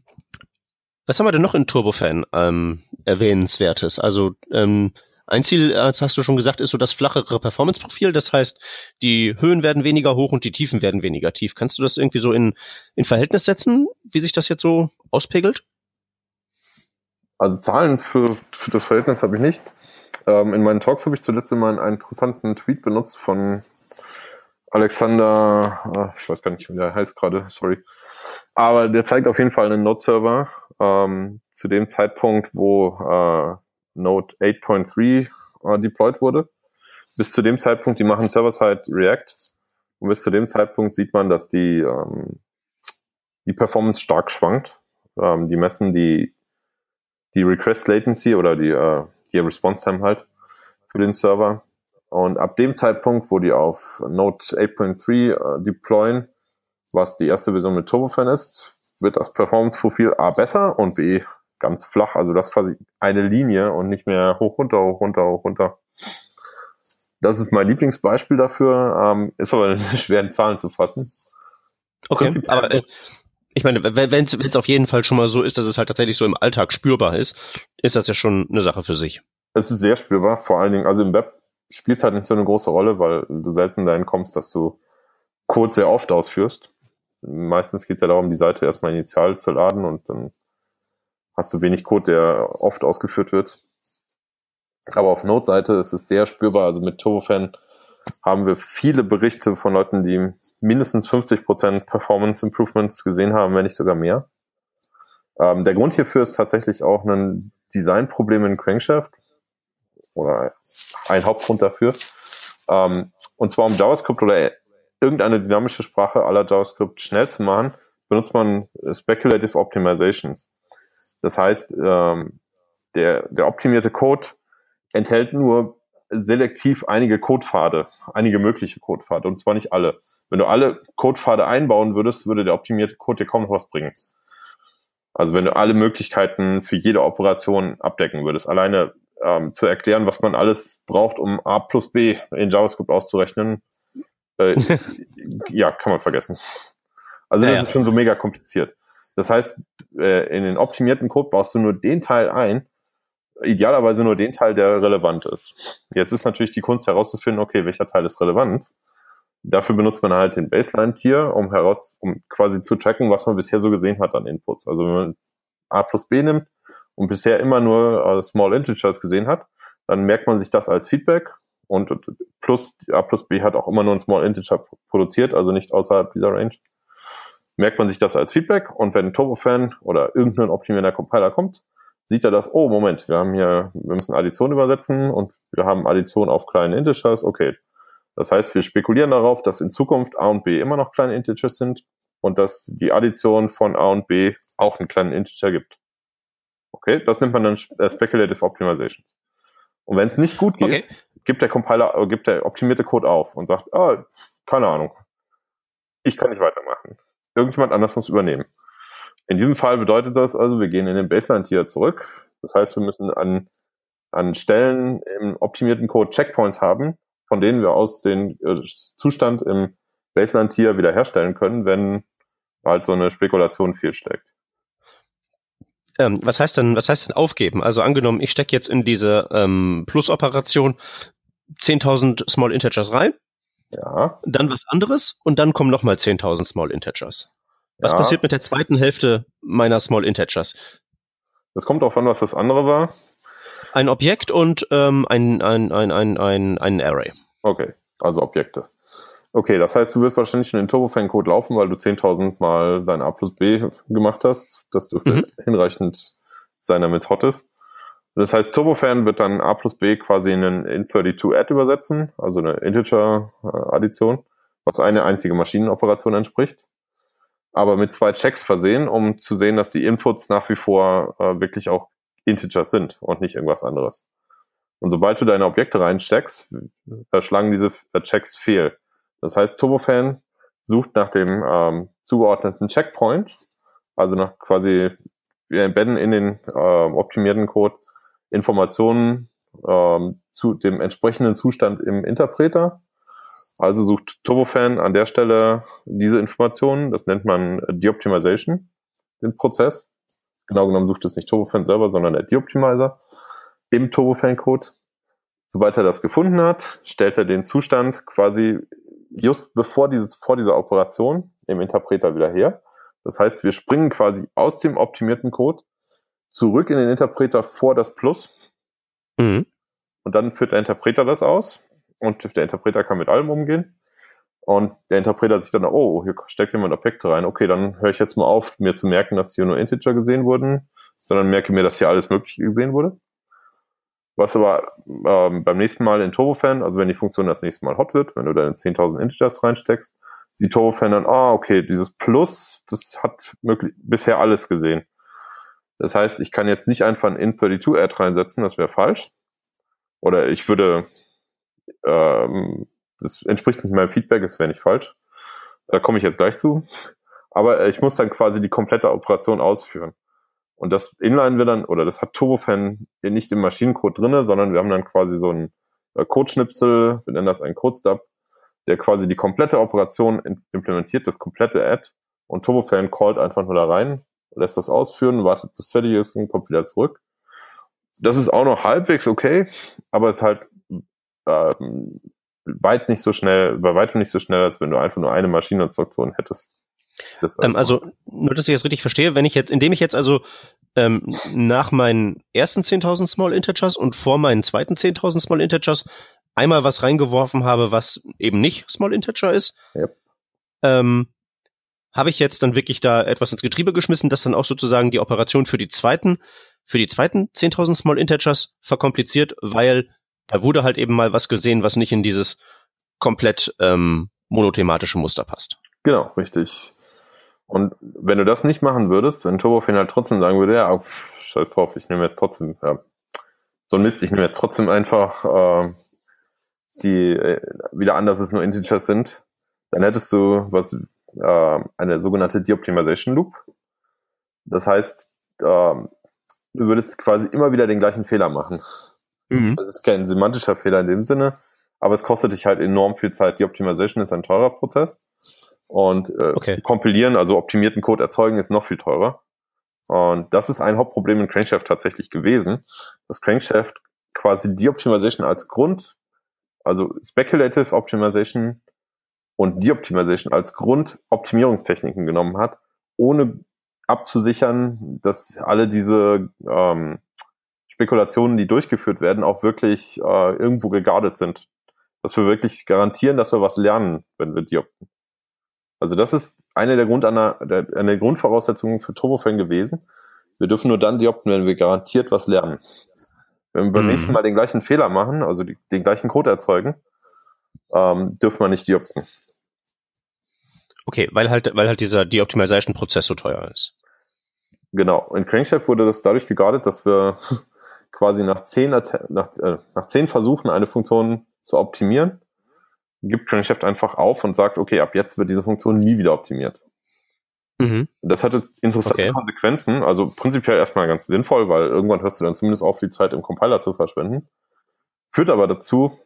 was haben wir denn noch in Turbofan ähm, erwähnenswertes? Also ähm, ein Ziel, das hast du schon gesagt, ist so das flachere Performance-Profil. Das heißt, die Höhen werden weniger hoch und die Tiefen werden weniger tief. Kannst du das irgendwie so in, in Verhältnis setzen, wie sich das jetzt so auspegelt? Also Zahlen für, für das Verhältnis habe ich nicht. Ähm, in meinen Talks habe ich zuletzt immer einen, interessanten Tweet benutzt von Alexander, äh, ich weiß gar nicht, wie der heißt gerade, sorry. Aber der zeigt auf jeden Fall einen Node-Server ähm, zu dem Zeitpunkt, wo äh, Node 8.3 äh, deployed wurde. Bis zu dem Zeitpunkt, die machen Server-Side React. Und bis zu dem Zeitpunkt sieht man, dass die, ähm, die Performance stark schwankt. Ähm, die messen die, die Request Latency oder die, äh, die Response Time halt für den Server. Und ab dem Zeitpunkt, wo die auf Node 8.3 äh, deployen, was die erste Version mit Turbofan ist, wird das Performance-Profil A besser und B ganz flach. Also das quasi eine Linie und nicht mehr hoch, runter, hoch, runter, hoch, runter. Das ist mein Lieblingsbeispiel dafür, ähm, ist aber in Zahlen zu fassen. Okay, aber äh, ich meine, wenn es auf jeden Fall schon mal so ist, dass es halt tatsächlich so im Alltag spürbar ist, ist das ja schon eine Sache für sich. Es ist sehr spürbar, vor allen Dingen, also im Web spielt es halt nicht so eine große Rolle, weil du selten dahin kommst, dass du Code sehr oft ausführst. Meistens geht es ja darum, die Seite erstmal initial zu laden und dann hast du wenig Code, der oft ausgeführt wird. Aber auf Node-Seite ist es sehr spürbar. Also mit Turbofan haben wir viele Berichte von Leuten, die mindestens 50% Performance Improvements gesehen haben, wenn nicht sogar mehr. Ähm, der Grund hierfür ist tatsächlich auch ein Designproblem in Crankshaft oder ein Hauptgrund dafür. Ähm, und zwar um JavaScript oder irgendeine dynamische Sprache aller JavaScript schnell zu machen, benutzt man Speculative Optimizations. Das heißt, ähm, der, der optimierte Code enthält nur selektiv einige Codepfade, einige mögliche Codepfade, und zwar nicht alle. Wenn du alle Codepfade einbauen würdest, würde der optimierte Code dir kaum noch was bringen. Also wenn du alle Möglichkeiten für jede Operation abdecken würdest. Alleine ähm, zu erklären, was man alles braucht, um A plus B in JavaScript auszurechnen, äh, ja, kann man vergessen. Also das ja, ist schon so mega kompliziert. Das heißt, äh, in den optimierten Code baust du nur den Teil ein, idealerweise nur den Teil, der relevant ist. Jetzt ist natürlich die Kunst herauszufinden, okay, welcher Teil ist relevant. Dafür benutzt man halt den Baseline-Tier, um heraus, um quasi zu tracken, was man bisher so gesehen hat an Inputs. Also wenn man A plus B nimmt und bisher immer nur äh, Small Integers gesehen hat, dann merkt man sich das als Feedback und plus A plus B hat auch immer nur ein Small Integer produziert, also nicht außerhalb dieser Range. Merkt man sich das als Feedback und wenn ein Turbofan oder irgendein optimierender Compiler kommt, sieht er das, oh Moment, wir haben hier, wir müssen Addition übersetzen und wir haben Addition auf kleine Integers, okay. Das heißt, wir spekulieren darauf, dass in Zukunft A und B immer noch kleine Integers sind und dass die Addition von A und B auch einen kleinen Integer gibt. Okay, das nennt man dann äh, Speculative Optimization. Und wenn es nicht gut geht, okay. gibt der Compiler, äh, gibt der optimierte Code auf und sagt, ah, keine Ahnung, ich kann nicht weitermachen. Irgendjemand anders muss übernehmen. In diesem Fall bedeutet das also, wir gehen in den Baseline-Tier zurück. Das heißt, wir müssen an, an Stellen im optimierten Code Checkpoints haben, von denen wir aus den äh, Zustand im Baseline-Tier wiederherstellen können, wenn halt so eine Spekulation fehlschlägt. Ähm, was heißt denn, was heißt denn aufgeben? Also angenommen, ich stecke jetzt in diese ähm, Plus-Operation 10.000 Small Integers rein. Ja. Dann was anderes und dann kommen nochmal 10.000 Small Integers. Was ja. passiert mit der zweiten Hälfte meiner Small Integers? Das kommt auch an, was das andere war. Ein Objekt und ähm, ein, ein, ein, ein, ein, ein Array. Okay. also Objekte. Okay, das heißt, du wirst wahrscheinlich schon den Turbofan-Code laufen, weil du 10.000 Mal dein A plus B gemacht hast. Das dürfte mhm. hinreichend sein, damit hot ist. Das heißt, Turbofan wird dann A plus B quasi in einen int32add übersetzen, also eine Integer-Addition, was eine einzige Maschinenoperation entspricht, aber mit zwei Checks versehen, um zu sehen, dass die Inputs nach wie vor äh, wirklich auch Integers sind und nicht irgendwas anderes. Und sobald du deine Objekte reinsteckst, schlagen diese Checks fehl. Das heißt, Turbofan sucht nach dem ähm, zugeordneten Checkpoint, also nach quasi, wir embedden in den äh, optimierten Code Informationen ähm, zu dem entsprechenden Zustand im Interpreter. Also sucht Turbofan an der Stelle diese Informationen, das nennt man Deoptimization, den Prozess. Genau genommen sucht es nicht Turbofan selber, sondern der Deoptimizer im Turbofan-Code. Sobald er das gefunden hat, stellt er den Zustand quasi just bevor diese, vor dieser Operation im Interpreter wieder her. Das heißt, wir springen quasi aus dem optimierten Code zurück in den Interpreter vor das Plus. Mhm. Und dann führt der Interpreter das aus. Und der Interpreter kann mit allem umgehen. Und der Interpreter sieht dann, oh, hier steckt jemand Objekte rein. Okay, dann höre ich jetzt mal auf, mir zu merken, dass hier nur Integer gesehen wurden, sondern merke mir, dass hier alles Mögliche gesehen wurde. Was aber ähm, beim nächsten Mal in Turbofan, also wenn die Funktion das nächste Mal hot wird, wenn du da 10.000 Integers reinsteckst, sieht Turbofan dann, ah, okay, dieses Plus, das hat möglich, bisher alles gesehen. Das heißt, ich kann jetzt nicht einfach ein int32add reinsetzen, das wäre falsch. Oder ich würde, ähm, das entspricht nicht meinem Feedback, das wäre nicht falsch. Da komme ich jetzt gleich zu. Aber ich muss dann quasi die komplette Operation ausführen. Und das inline wir dann, oder das hat Turbofan nicht im Maschinencode drinne, sondern wir haben dann quasi so einen äh, Codeschnipsel, wir nennen das einen Codestub, der quasi die komplette Operation implementiert, das komplette Add und Turbofan callt einfach nur da rein, lässt das ausführen, wartet bis fertig ist und kommt wieder zurück. Das ist auch noch halbwegs okay, aber es ist halt ähm, weit nicht so schnell, bei weitem nicht so schnell, als wenn du einfach nur eine Maschineninstruktion hättest. Ähm, also, nur, dass ich das richtig verstehe, wenn ich jetzt, indem ich jetzt also ähm, nach meinen ersten 10.000 Small Integers und vor meinen zweiten 10.000 Small Integers einmal was reingeworfen habe, was eben nicht Small Integer ist, yep. ähm, habe ich jetzt dann wirklich da etwas ins Getriebe geschmissen, das dann auch sozusagen die Operation für die zweiten, für die zweiten 10.000 Small Integers verkompliziert, weil da wurde halt eben mal was gesehen, was nicht in dieses komplett ähm, monothematische Muster passt. Genau, richtig. Und wenn du das nicht machen würdest, wenn Turbofan halt trotzdem sagen würde, ja, scheiß drauf, ich nehme jetzt trotzdem, ja, so ein Mist, ich nehme jetzt trotzdem einfach äh, die äh, wieder an, dass es nur Integers sind, dann hättest du was äh, eine sogenannte Deoptimization Loop. Das heißt, äh, du würdest quasi immer wieder den gleichen Fehler machen. Mhm. Das ist kein semantischer Fehler in dem Sinne, aber es kostet dich halt enorm viel Zeit. Die Optimization ist ein teurer Prozess. Und äh, okay. kompilieren, also optimierten Code erzeugen, ist noch viel teurer. Und das ist ein Hauptproblem in Crankshaft tatsächlich gewesen, dass Crankshaft quasi die Optimization als Grund, also Speculative Optimization und die Optimization als Grund Optimierungstechniken genommen hat, ohne abzusichern, dass alle diese ähm, Spekulationen, die durchgeführt werden, auch wirklich äh, irgendwo gegardet sind. Dass wir wirklich garantieren, dass wir was lernen, wenn wir diopten. Also das ist eine der, Grund, eine der Grundvoraussetzungen für Turbofan gewesen. Wir dürfen nur dann diopten, wenn wir garantiert was lernen. Wenn wir beim mhm. nächsten Mal den gleichen Fehler machen, also die, den gleichen Code erzeugen, ähm, dürfen wir nicht diopten. Okay, weil halt, weil halt dieser Deoptimization-Prozess so teuer ist. Genau. In Crankshaft wurde das dadurch gegardet, dass wir quasi nach zehn, nach, äh, nach zehn Versuchen eine Funktion zu optimieren, gibt Crankshaft einfach auf und sagt, okay, ab jetzt wird diese Funktion nie wieder optimiert. Mhm. Das hatte interessante okay. Konsequenzen, also prinzipiell erstmal ganz sinnvoll, weil irgendwann hörst du dann zumindest auf, viel Zeit im Compiler zu verschwenden. Führt aber dazu,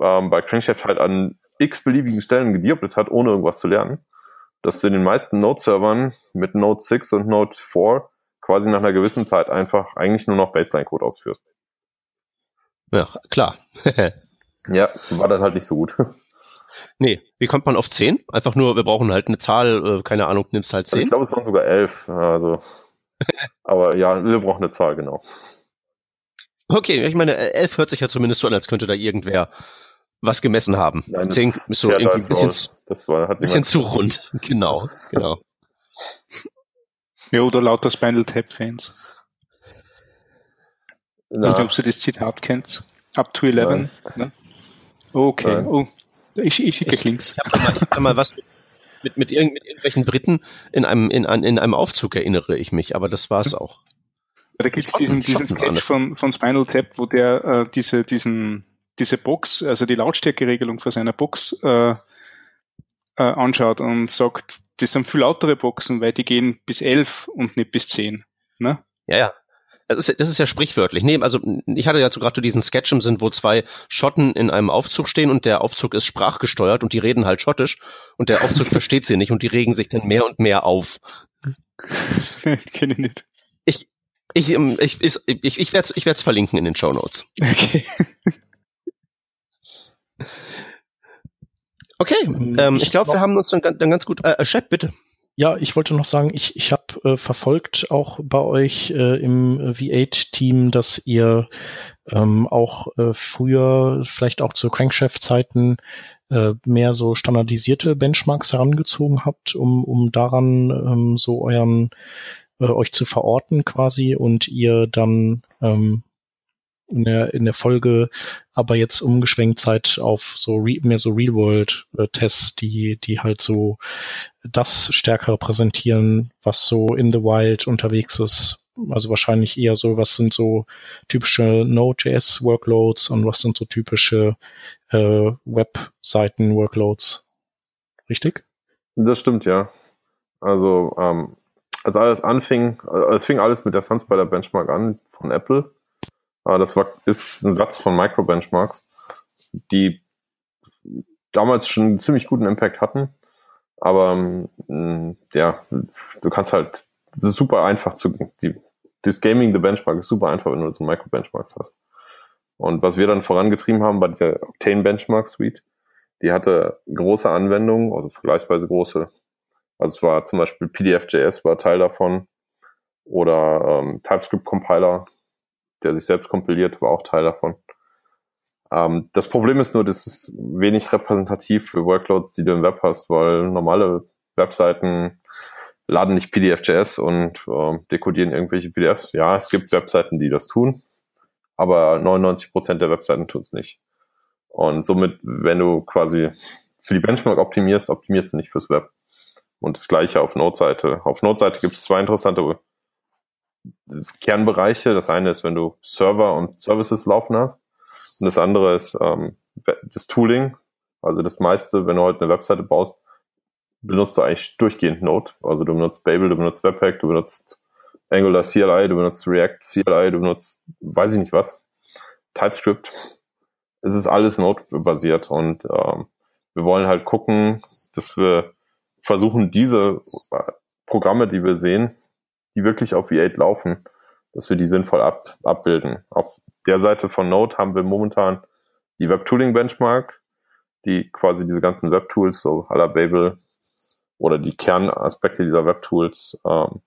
ähm, bei Crankshaft halt an x beliebigen Stellen gedirbelt hat, ohne irgendwas zu lernen, dass du in den meisten Node-Servern mit Node 6 und Node 4 quasi nach einer gewissen Zeit einfach eigentlich nur noch Baseline-Code ausführst. Ja, klar. ja, war dann halt nicht so gut. Nee, wie kommt man auf 10? Einfach nur, wir brauchen halt eine Zahl, äh, keine Ahnung, nimmst halt 10? Also ich glaube, es waren sogar 11. Also, aber ja, wir brauchen eine Zahl, genau. Okay, ich meine, 11 hört sich ja zumindest so an, als könnte da irgendwer was gemessen haben. Nein, 10 ist so irgendwie ein bisschen, zu, bisschen zu rund. Genau, genau. Ja, oder lauter Spinal Tap Fans. Ich weiß nicht, ob Sie das Zitat kennt. Up to 11. Ne? Okay. Nein. Oh, ich, ich schicke Links. Ich habe mal, hab mal was mit, mit, irgend, mit irgendwelchen Briten in einem, in, in einem Aufzug erinnere ich mich, aber das war es auch. Da gibt es diesen, diesen Sketch von, von Spinal Tap, wo der äh, diese, diesen, diese Box, also die Lautstärkeregelung für seiner Box äh, äh, anschaut und sagt, das sind viel lautere Boxen, weil die gehen bis elf und nicht bis zehn. Ne? Ja, ja. Das ist, das ist ja sprichwörtlich. Nee, also ich hatte ja gerade diesen Sketch im Sinn, wo zwei Schotten in einem Aufzug stehen und der Aufzug ist sprachgesteuert und die reden halt schottisch und der Aufzug versteht sie nicht und die regen sich dann mehr und mehr auf. Kenne ich nicht. Ich, ich, ähm, ich, ich, ich, ich werde es ich werd's verlinken in den Show Notes. Okay. Okay, ähm, ähm ich glaube, wir haben uns dann, dann ganz gut. Äh, äh, Shep, bitte. Ja, ich wollte noch sagen, ich, ich habe äh, verfolgt auch bei euch äh, im V8-Team, dass ihr ähm, auch äh, früher, vielleicht auch zu Crankshaft-Zeiten, äh, mehr so standardisierte Benchmarks herangezogen habt, um, um daran ähm, so euren äh, euch zu verorten quasi und ihr dann ähm, in der, in der Folge aber jetzt umgeschwenkt seid auf so re, mehr so Real-World-Tests, die, die halt so das stärker präsentieren, was so in the wild unterwegs ist. Also wahrscheinlich eher so, was sind so typische Node.js-Workloads und was sind so typische äh, Webseiten-Workloads. Richtig? Das stimmt, ja. Also ähm, als alles anfing, also es fing alles mit der Sunspider Benchmark an von Apple. Aber das war, ist ein Satz von Micro-Benchmarks, die damals schon einen ziemlich guten Impact hatten. Aber ähm, ja, du kannst halt, das ist super einfach zu, die, das Gaming the Benchmark ist super einfach, wenn du so Micro-Benchmarks hast. Und was wir dann vorangetrieben haben bei der Octane Benchmark Suite, die hatte große Anwendungen, also vergleichsweise große also es war zum Beispiel PDF.js war Teil davon oder ähm, TypeScript Compiler, der sich selbst kompiliert, war auch Teil davon. Ähm, das Problem ist nur, das ist wenig repräsentativ für Workloads, die du im Web hast, weil normale Webseiten laden nicht PDF.js und äh, dekodieren irgendwelche PDFs. Ja, es gibt Webseiten, die das tun, aber 99 Prozent der Webseiten tun es nicht. Und somit, wenn du quasi für die Benchmark optimierst, optimierst du nicht fürs Web. Und das gleiche auf Node-Seite. Auf Node-Seite gibt es zwei interessante Kernbereiche. Das eine ist, wenn du Server und Services laufen hast. Und das andere ist ähm, das Tooling. Also das meiste, wenn du heute eine Webseite baust, benutzt du eigentlich durchgehend Node. Also du benutzt Babel, du benutzt Webpack, du benutzt Angular CLI, du benutzt React CLI, du benutzt weiß ich nicht was, TypeScript. Es ist alles Node-basiert und ähm, wir wollen halt gucken, dass wir versuchen diese äh, Programme, die wir sehen, die wirklich auf V8 laufen, dass wir die sinnvoll ab, abbilden. Auf der Seite von Node haben wir momentan die Webtooling Benchmark, die quasi diese ganzen Webtools, so à la Babel oder die Kernaspekte dieser Webtools ähm,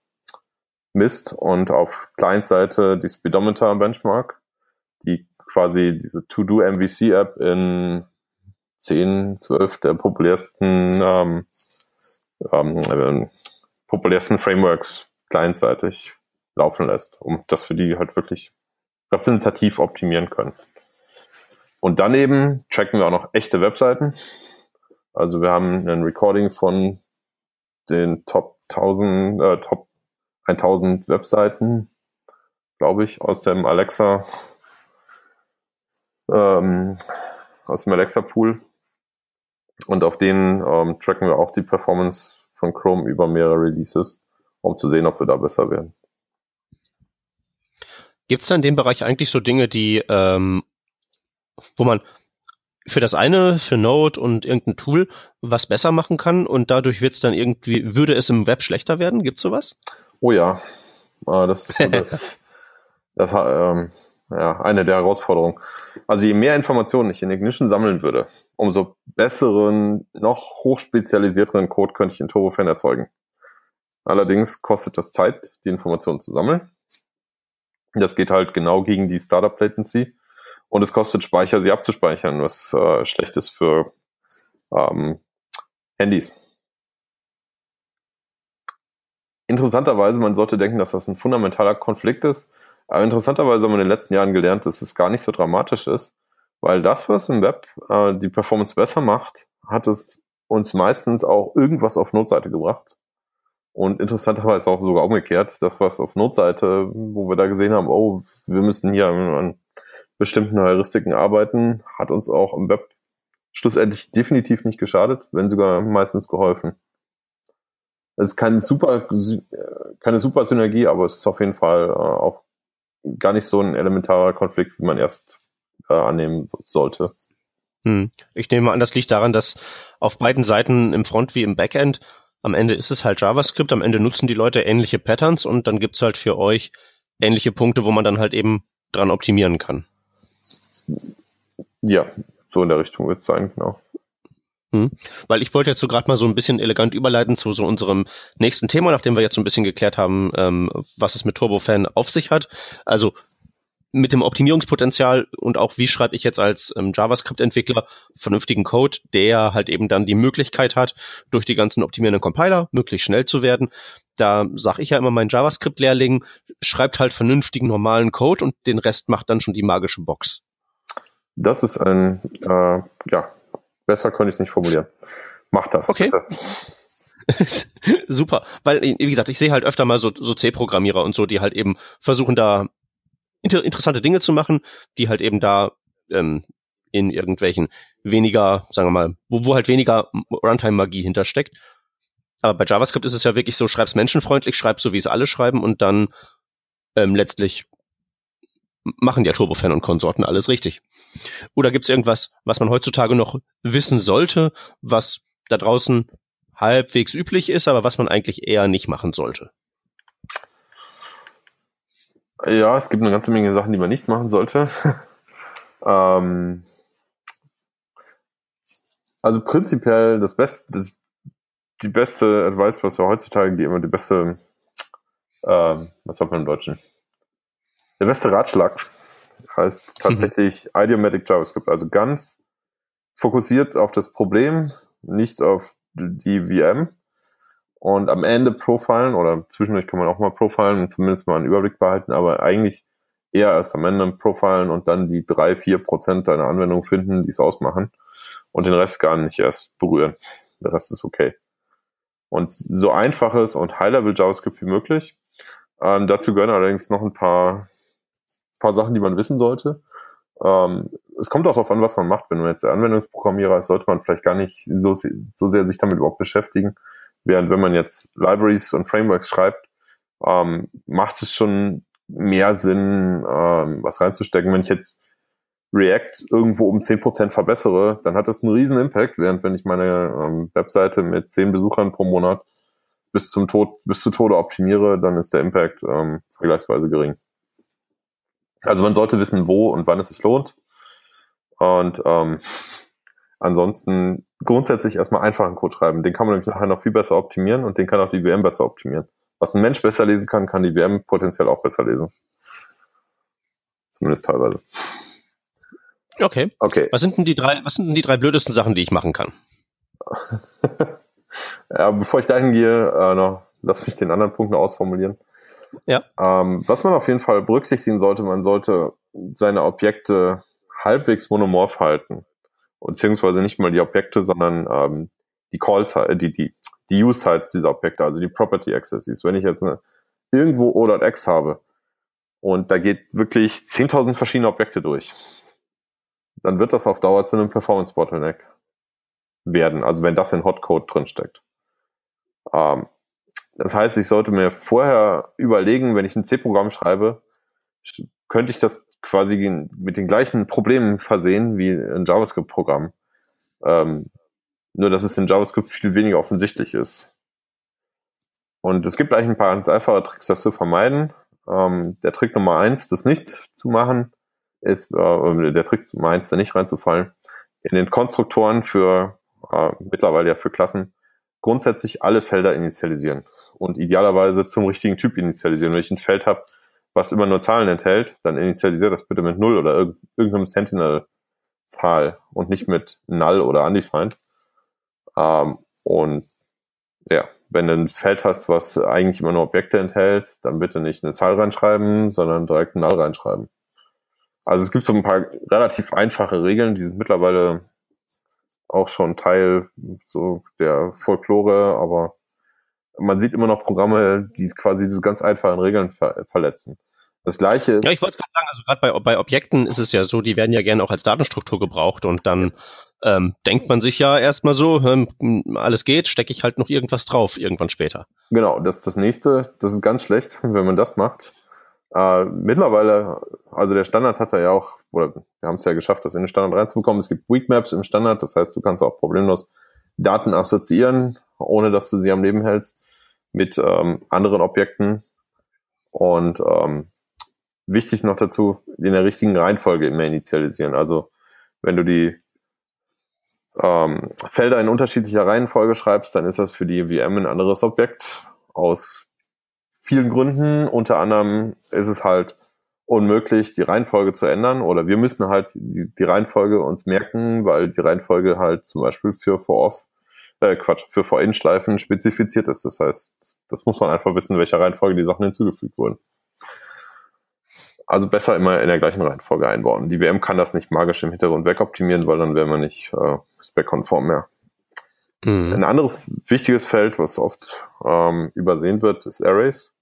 misst und auf Client-Seite die Speedometer Benchmark, die quasi diese To-Do MVC App in 10, 12 der populärsten ähm, ähm, äh, populärsten Frameworks clientseitig laufen lässt, um das für die halt wirklich repräsentativ optimieren können. Und daneben tracken wir auch noch echte Webseiten. Also wir haben ein Recording von den Top 1000, äh, Top 1000 Webseiten, glaube ich, aus dem Alexa, ähm, aus dem Alexa Pool. Und auf denen ähm, tracken wir auch die Performance von Chrome über mehrere Releases, um zu sehen, ob wir da besser werden. Gibt es da in dem Bereich eigentlich so Dinge, die, ähm, wo man für das eine, für Node und irgendein Tool was besser machen kann und dadurch wird es dann irgendwie, würde es im Web schlechter werden? Gibt es sowas? Oh ja, äh, das ist so das, das ähm, ja, eine der Herausforderungen. Also je mehr Informationen ich in Ignition sammeln würde, umso besseren, noch hochspezialisierteren Code könnte ich in Turbofan erzeugen. Allerdings kostet das Zeit, die Informationen zu sammeln. Das geht halt genau gegen die Startup Latency. Und es kostet Speicher, sie abzuspeichern, was äh, schlecht ist für ähm, Handys. Interessanterweise, man sollte denken, dass das ein fundamentaler Konflikt ist, aber interessanterweise haben wir in den letzten Jahren gelernt, dass es gar nicht so dramatisch ist, weil das, was im Web äh, die Performance besser macht, hat es uns meistens auch irgendwas auf Notseite gebracht. Und interessanterweise auch sogar umgekehrt, das, was auf Notseite, wo wir da gesehen haben, oh, wir müssen hier an bestimmten Heuristiken arbeiten, hat uns auch im Web schlussendlich definitiv nicht geschadet, wenn sogar meistens geholfen. Es ist keine super, keine super Synergie, aber es ist auf jeden Fall äh, auch gar nicht so ein elementarer Konflikt, wie man erst äh, annehmen sollte. Hm. Ich nehme an, das liegt daran, dass auf beiden Seiten im Front wie im Backend am Ende ist es halt JavaScript, am Ende nutzen die Leute ähnliche Patterns und dann gibt's halt für euch ähnliche Punkte, wo man dann halt eben dran optimieren kann. Ja, so in der Richtung wird es sein, genau. Hm. Weil ich wollte jetzt so gerade mal so ein bisschen elegant überleiten zu so unserem nächsten Thema, nachdem wir jetzt so ein bisschen geklärt haben, ähm, was es mit Turbofan auf sich hat. Also mit dem Optimierungspotenzial und auch wie schreibe ich jetzt als ähm, JavaScript-Entwickler vernünftigen Code, der halt eben dann die Möglichkeit hat, durch die ganzen optimierenden Compiler möglichst schnell zu werden. Da sage ich ja immer meinen JavaScript-Lehrling, schreibt halt vernünftigen normalen Code und den Rest macht dann schon die magische Box. Das ist ein, äh, ja, besser könnte ich nicht formulieren. Mach das. Okay. Super, weil, wie gesagt, ich sehe halt öfter mal so, so C-Programmierer und so, die halt eben versuchen da inter interessante Dinge zu machen, die halt eben da ähm, in irgendwelchen weniger, sagen wir mal, wo, wo halt weniger Runtime-Magie hintersteckt. Aber bei JavaScript ist es ja wirklich so, schreib's menschenfreundlich, schreib so, wie es alle schreiben und dann ähm, letztlich machen ja Turbofan und Konsorten alles richtig. Oder gibt es irgendwas, was man heutzutage noch wissen sollte, was da draußen halbwegs üblich ist, aber was man eigentlich eher nicht machen sollte? Ja, es gibt eine ganze Menge Sachen, die man nicht machen sollte. ähm, also prinzipiell das Beste, das, die beste Advice, was wir heutzutage geben, die beste, ähm, was sagt man im Deutschen? Der beste Ratschlag heißt tatsächlich mhm. Idiomatic JavaScript, also ganz fokussiert auf das Problem, nicht auf die VM und am Ende profilen oder zwischendurch kann man auch mal profilen und zumindest mal einen Überblick behalten, aber eigentlich eher erst am Ende profilen und dann die drei, vier Prozent deiner Anwendung finden, die es ausmachen und den Rest gar nicht erst berühren. Der Rest ist okay. Und so einfaches und High-Level JavaScript wie möglich. Ähm, dazu gehören allerdings noch ein paar, paar Sachen, die man wissen sollte. Ähm, es kommt auch darauf an, was man macht. Wenn man jetzt Anwendungsprogrammierer ist, sollte man vielleicht gar nicht so, so sehr sich damit überhaupt beschäftigen. Während wenn man jetzt Libraries und Frameworks schreibt, ähm, macht es schon mehr Sinn, ähm, was reinzustecken. Wenn ich jetzt React irgendwo um 10% verbessere, dann hat das einen riesen Impact, während wenn ich meine ähm, Webseite mit 10 Besuchern pro Monat bis zum Tod, bis zu Tode optimiere, dann ist der Impact ähm, vergleichsweise gering. Also man sollte wissen, wo und wann es sich lohnt. Und ähm, Ansonsten grundsätzlich erstmal einfachen Code schreiben. Den kann man nämlich nachher noch viel besser optimieren und den kann auch die VM besser optimieren. Was ein Mensch besser lesen kann, kann die VM potenziell auch besser lesen. Zumindest teilweise. Okay. Okay. Was sind denn die drei, was sind denn die drei blödesten Sachen, die ich machen kann? ja, bevor ich dahin gehe, äh, noch, lass mich den anderen Punkt noch ausformulieren. Ja. Ähm, was man auf jeden Fall berücksichtigen sollte, man sollte seine Objekte halbwegs monomorph halten beziehungsweise nicht mal die Objekte, sondern ähm, die Calls, äh, die, die, die Use-Sites dieser Objekte, also die Property Accesses. Wenn ich jetzt eine, irgendwo O.x habe und da geht wirklich 10.000 verschiedene Objekte durch, dann wird das auf Dauer zu einem Performance-Bottleneck werden, also wenn das in Hotcode drinsteckt. Ähm, das heißt, ich sollte mir vorher überlegen, wenn ich ein C-Programm schreibe, könnte ich das quasi mit den gleichen Problemen versehen wie ein JavaScript-Programm. Ähm, nur, dass es in JavaScript viel weniger offensichtlich ist. Und es gibt eigentlich ein paar ganz einfache Tricks, das zu vermeiden. Ähm, der Trick Nummer eins, das nicht zu machen, ist, äh, der Trick Nummer eins, da nicht reinzufallen, in den Konstruktoren für, äh, mittlerweile ja für Klassen, grundsätzlich alle Felder initialisieren und idealerweise zum richtigen Typ initialisieren. Wenn ich ein Feld habe, was immer nur Zahlen enthält, dann initialisiert das bitte mit Null oder irg irgendeinem Sentinel-Zahl und nicht mit Null oder Undefined. Ähm, und ja, wenn du ein Feld hast, was eigentlich immer nur Objekte enthält, dann bitte nicht eine Zahl reinschreiben, sondern direkt Null reinschreiben. Also es gibt so ein paar relativ einfache Regeln, die sind mittlerweile auch schon Teil so der Folklore, aber man sieht immer noch Programme, die quasi diese ganz einfachen Regeln ver verletzen. Das gleiche. Ja, ich wollte gerade sagen, also gerade bei, bei Objekten ist es ja so, die werden ja gerne auch als Datenstruktur gebraucht und dann ähm, denkt man sich ja erstmal so, ähm, alles geht, stecke ich halt noch irgendwas drauf, irgendwann später. Genau, das ist das nächste, das ist ganz schlecht, wenn man das macht. Äh, mittlerweile, also der Standard hat ja auch, oder wir haben es ja geschafft, das in den Standard reinzubekommen. Es gibt Weak Maps im Standard, das heißt, du kannst auch problemlos Daten assoziieren, ohne dass du sie am Leben hältst, mit ähm, anderen Objekten. Und ähm, wichtig noch dazu, in der richtigen Reihenfolge immer initialisieren. Also wenn du die ähm, Felder in unterschiedlicher Reihenfolge schreibst, dann ist das für die VM ein anderes Objekt aus vielen Gründen. Unter anderem ist es halt unmöglich, die Reihenfolge zu ändern oder wir müssen halt die, die Reihenfolge uns merken, weil die Reihenfolge halt zum Beispiel für For-Off, äh Quatsch, für For-In-Schleifen spezifiziert ist. Das heißt, das muss man einfach wissen, welcher Reihenfolge die Sachen hinzugefügt wurden. Also besser immer in der gleichen Reihenfolge einbauen. Die WM kann das nicht magisch im Hintergrund wegoptimieren, weil dann wäre man nicht äh, spec-konform mehr. Mhm. Ein anderes wichtiges Feld, was oft ähm, übersehen wird, ist Arrays.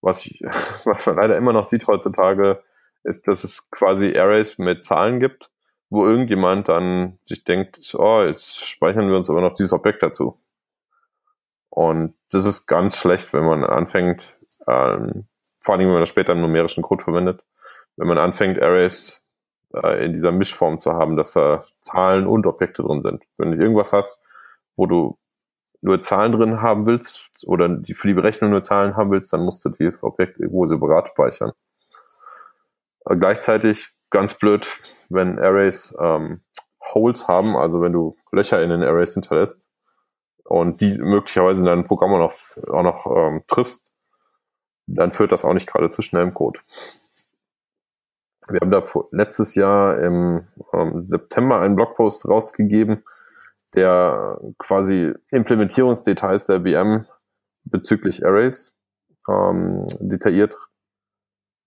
Was, ich, was man leider immer noch sieht heutzutage, ist, dass es quasi Arrays mit Zahlen gibt, wo irgendjemand dann sich denkt, oh, jetzt speichern wir uns aber noch dieses Objekt dazu. Und das ist ganz schlecht, wenn man anfängt, ähm, vor allem wenn man das später im numerischen Code verwendet, wenn man anfängt, Arrays äh, in dieser Mischform zu haben, dass da Zahlen und Objekte drin sind. Wenn du irgendwas hast, wo du nur Zahlen drin haben willst oder die für die Berechnung nur Zahlen haben willst, dann musst du dieses Objekt irgendwo separat speichern. Aber gleichzeitig ganz blöd, wenn Arrays ähm, Holes haben, also wenn du Löcher in den Arrays hinterlässt und die möglicherweise in deinem Programm auch noch, auch noch ähm, triffst, dann führt das auch nicht gerade zu schnellem Code. Wir haben da letztes Jahr im ähm, September einen Blogpost rausgegeben, der quasi Implementierungsdetails der VM bezüglich Arrays ähm, detailliert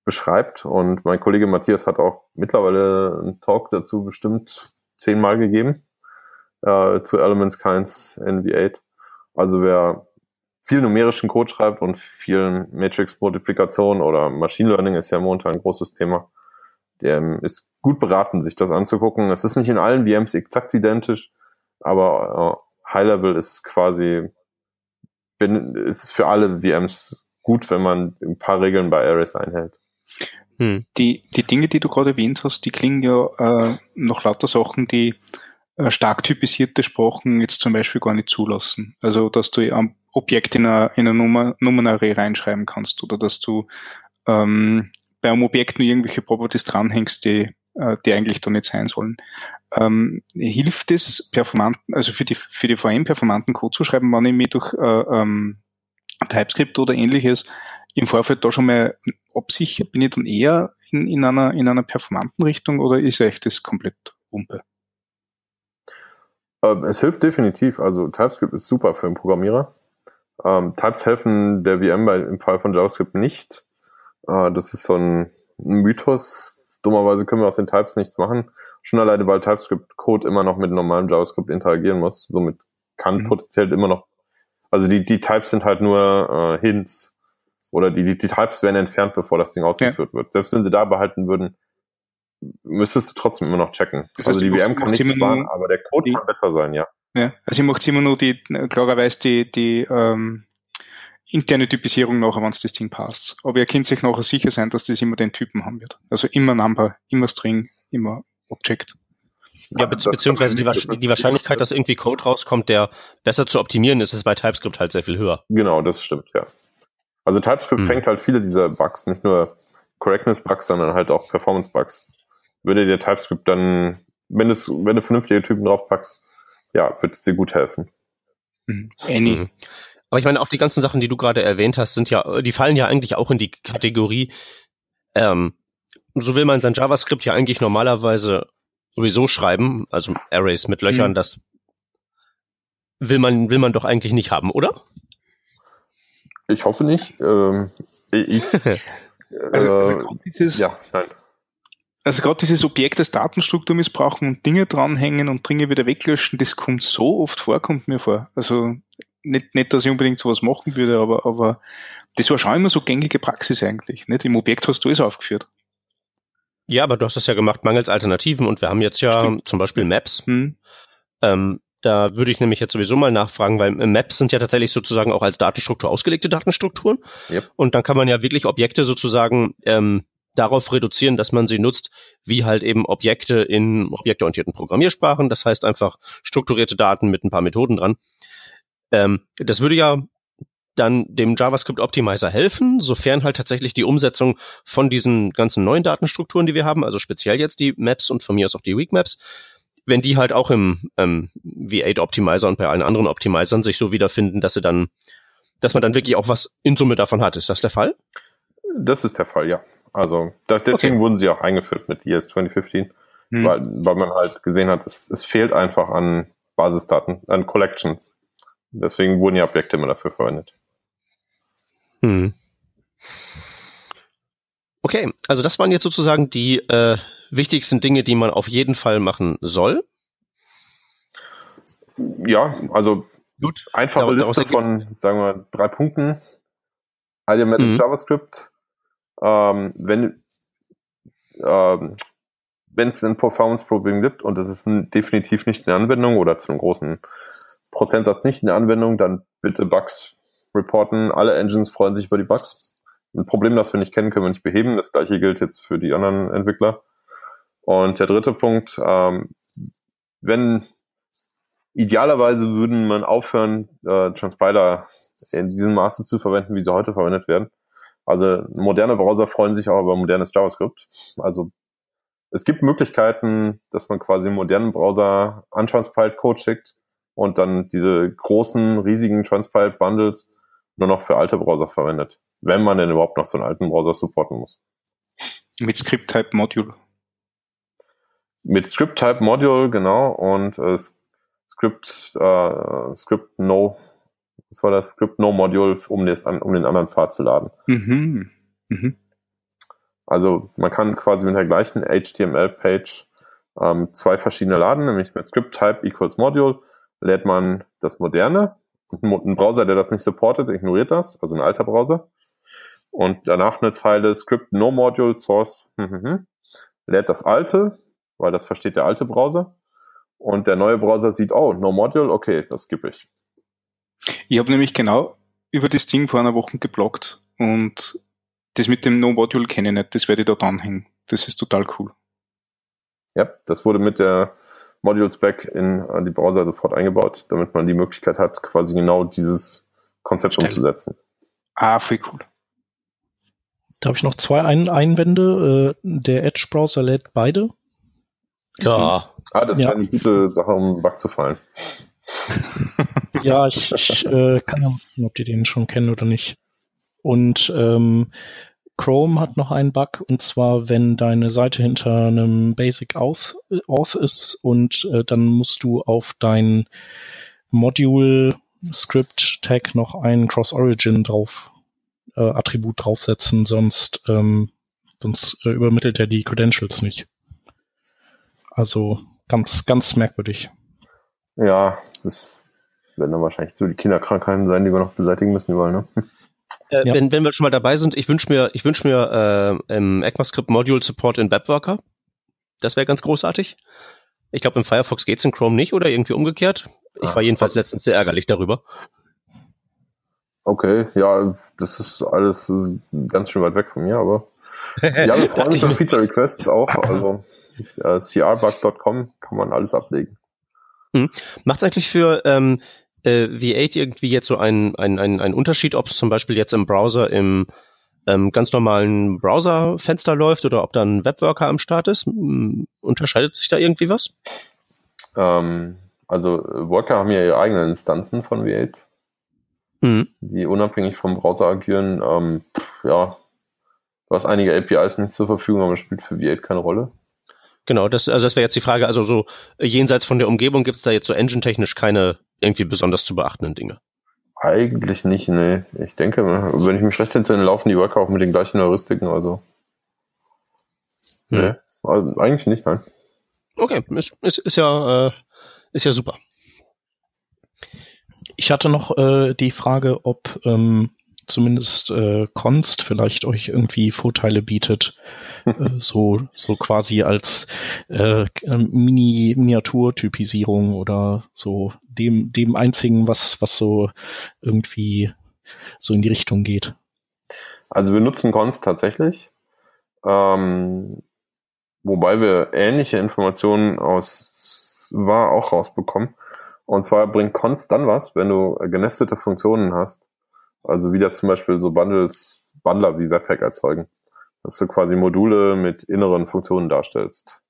beschreibt. Und mein Kollege Matthias hat auch mittlerweile einen Talk dazu bestimmt zehnmal gegeben äh, zu Elements Kinds in V8. Also wer viel numerischen Code schreibt und viel Matrix-Multiplikation oder Machine Learning ist ja momentan ein großes Thema, der ist gut beraten, sich das anzugucken. Es ist nicht in allen VMs exakt identisch, aber äh, High Level ist quasi bin, ist für alle VMs gut, wenn man ein paar Regeln bei Arrays einhält. Hm. Die, die Dinge, die du gerade erwähnt hast, die klingen ja äh, noch lauter Sachen, die äh, stark typisierte Sprachen jetzt zum Beispiel gar nicht zulassen. Also, dass du am Objekt in eine, in eine Nummer, Nummernarray reinschreiben kannst oder dass du ähm, bei einem Objekt nur irgendwelche Properties dranhängst, die, äh, die eigentlich da nicht sein sollen. Ähm, hilft es performanten, also für die, für die VM performanten Code zu schreiben, wenn ich mich durch äh, ähm, TypeScript oder ähnliches im Vorfeld da schon mal absichert, bin ich dann eher in, in einer, in einer performanten Richtung oder ist echt das komplett Wumpe? Ähm, es hilft definitiv. Also TypeScript ist super für einen Programmierer. Ähm, Types helfen der VM bei, im Fall von JavaScript nicht. Äh, das ist so ein Mythos. Dummerweise können wir aus den Types nichts machen. Schon alleine, weil TypeScript-Code immer noch mit normalem JavaScript interagieren muss. Somit kann mhm. potenziell immer noch, also die, die Types sind halt nur äh, Hints. Oder die, die, die Types werden entfernt, bevor das Ding ausgeführt ja. wird. Selbst wenn sie da behalten würden, müsstest du trotzdem immer noch checken. Das heißt, also die VM kann nicht sparen, aber der Code kann besser sein, ja. Ja, also ich mache immer nur die, klarerweise die, die ähm, interne Typisierung nachher, wenn es das Ding passt. Aber ihr könnt sich nachher sicher sein, dass das immer den Typen haben wird. Also immer Number, immer String, immer Object. Ja, be beziehungsweise die, die, Wahrscheinlichkeit, dass irgendwie Code rauskommt, der besser zu optimieren ist, ist bei TypeScript halt sehr viel höher. Genau, das stimmt, ja. Also TypeScript hm. fängt halt viele dieser Bugs, nicht nur Correctness-Bugs, sondern halt auch Performance-Bugs. Würde dir TypeScript dann, wenn, es, wenn du vernünftige Typen draufpackst, ja, wird es dir gut helfen. Mhm. Mhm. Aber ich meine, auch die ganzen Sachen, die du gerade erwähnt hast, sind ja, die fallen ja eigentlich auch in die Kategorie, Ähm, so will man sein JavaScript ja eigentlich normalerweise sowieso schreiben, also Arrays mit Löchern, mhm. das will man, will man doch eigentlich nicht haben, oder? Ich hoffe nicht. Ähm, ich, also, also äh, dieses, ja, nein. Also gerade dieses Objekt als Datenstruktur missbrauchen und Dinge dranhängen und Dinge wieder weglöschen, das kommt so oft vor, kommt mir vor. Also nicht, nicht, dass ich unbedingt sowas machen würde, aber, aber das war schon immer so gängige Praxis eigentlich. Nicht? Im Objekt hast du es aufgeführt. Ja, aber du hast das ja gemacht mangels Alternativen und wir haben jetzt ja Stimmt. zum Beispiel Maps. Hm. Ähm, da würde ich nämlich jetzt sowieso mal nachfragen, weil Maps sind ja tatsächlich sozusagen auch als Datenstruktur ausgelegte Datenstrukturen. Yep. Und dann kann man ja wirklich Objekte sozusagen ähm, darauf reduzieren, dass man sie nutzt, wie halt eben Objekte in objektorientierten Programmiersprachen. Das heißt einfach strukturierte Daten mit ein paar Methoden dran. Ähm, das würde ja dann dem JavaScript Optimizer helfen, sofern halt tatsächlich die Umsetzung von diesen ganzen neuen Datenstrukturen, die wir haben, also speziell jetzt die Maps und von mir aus auch die Weak Maps, wenn die halt auch im ähm, V8 Optimizer und bei allen anderen Optimizern sich so wiederfinden, dass sie dann, dass man dann wirklich auch was in Summe davon hat. Ist das der Fall? Das ist der Fall, ja. Also das, deswegen okay. wurden sie auch eingeführt mit ES 2015, hm. weil, weil man halt gesehen hat, es, es fehlt einfach an Basisdaten, an Collections. Deswegen wurden ja Objekte immer dafür verwendet. Hm. Okay, also das waren jetzt sozusagen die äh, wichtigsten Dinge, die man auf jeden Fall machen soll. Ja, also Gut. einfache ja, Liste von, sagen wir, drei Punkten. Automatic mhm. JavaScript. Ähm, wenn ähm, wenn es ein Performance-Problem gibt und es ist ein, definitiv nicht eine Anwendung oder zu einem großen Prozentsatz nicht eine Anwendung, dann bitte Bugs reporten. Alle Engines freuen sich über die Bugs. Ein Problem, das wir nicht kennen, können wir nicht beheben. Das gleiche gilt jetzt für die anderen Entwickler. Und der dritte Punkt, ähm, wenn idealerweise würden man aufhören, äh, Transpiler in diesem Maße zu verwenden, wie sie heute verwendet werden. Also moderne Browser freuen sich auch über modernes JavaScript. Also es gibt Möglichkeiten, dass man quasi einen modernen Browser untranspiled Code schickt und dann diese großen, riesigen transpiled Bundles nur noch für alte Browser verwendet. Wenn man denn überhaupt noch so einen alten Browser supporten muss. Mit Script-Type Mit Script-Type Module, genau, und äh, Script, äh, Script No, was war das? Script No Module, um, das, um den anderen Pfad zu laden. Mhm. Mhm. Also man kann quasi mit der gleichen HTML-Page ähm, zwei verschiedene laden, nämlich mit Script-Type equals Module lädt man das moderne ein Browser, der das nicht supportet, ignoriert das, also ein alter Browser. Und danach eine Zeile Script No Module Source hm, hm, hm, lädt das alte, weil das versteht der alte Browser. Und der neue Browser sieht, oh, No Module, okay, das gebe ich. Ich habe nämlich genau über das Ding vor einer Woche geblockt und das mit dem No Module kenne ich nicht, das werde ich dort anhängen. Das ist total cool. Ja, das wurde mit der Modules Back in die Browser sofort eingebaut, damit man die Möglichkeit hat, quasi genau dieses Konzept Stell. umzusetzen. Ah, viel cool. Da habe ich noch zwei Ein Einwände. Äh, der Edge-Browser lädt beide. Ja. Ah, das ja. wäre eine gute Sache, um einen Bug zu fallen. ja, ich, ich äh, kann ja gucken, ob die den schon kennen oder nicht. Und ähm, Chrome hat noch einen Bug und zwar, wenn deine Seite hinter einem Basic Auth, Auth ist und äh, dann musst du auf dein Module Script Tag noch ein Cross Origin drauf äh, Attribut draufsetzen, sonst ähm, sonst äh, übermittelt er die Credentials nicht. Also ganz ganz merkwürdig. Ja, das werden dann wahrscheinlich so die Kinderkrankheiten sein, die wir noch beseitigen müssen überall, ne? Äh, ja. wenn, wenn wir schon mal dabei sind, ich wünsche mir, ich wünsche mir äh, im ECMAScript Module Support in Webworker. Das wäre ganz großartig. Ich glaube, im Firefox geht's in Chrome nicht oder irgendwie umgekehrt. Ich war ah, jedenfalls okay. letztens sehr ärgerlich darüber. Okay, ja, das ist alles ganz schön weit weg von mir, aber ja, wir freuen uns auf Feature Requests auch. Also ja, crbug.com kann man alles ablegen. Hm. Macht's eigentlich für ähm, äh, V8 irgendwie jetzt so ein, ein, ein, ein Unterschied, ob es zum Beispiel jetzt im Browser im ähm, ganz normalen Browserfenster läuft oder ob da ein Webworker am Start ist? Hm, unterscheidet sich da irgendwie was? Ähm, also Worker haben ja ihre eigenen Instanzen von V8, mhm. die unabhängig vom Browser agieren. Ähm, ja, Du hast einige APIs nicht zur Verfügung, aber spielt für V8 keine Rolle. Genau, das, also das wäre jetzt die Frage, also so jenseits von der Umgebung gibt es da jetzt so engine-technisch keine irgendwie besonders zu beachtenden Dinge. Eigentlich nicht, nee. Ich denke, wenn ich mich recht entsinne, laufen die Worker auch mit den gleichen Heuristiken, also. Hm. Nee, also eigentlich nicht, nein. Okay, ist, ist, ist ja, äh, ist ja super. Ich hatte noch äh, die Frage, ob ähm, zumindest äh, Const vielleicht euch irgendwie Vorteile bietet, äh, so so quasi als äh, Mini Miniaturtypisierung oder so dem dem einzigen, was was so irgendwie so in die Richtung geht. Also wir nutzen Const tatsächlich, ähm, wobei wir ähnliche Informationen aus war auch rausbekommen. Und zwar bringt Const dann was, wenn du genestete Funktionen hast. Also wie das zum Beispiel so Bundles, Bundler wie Webpack erzeugen. Dass du quasi Module mit inneren Funktionen darstellst.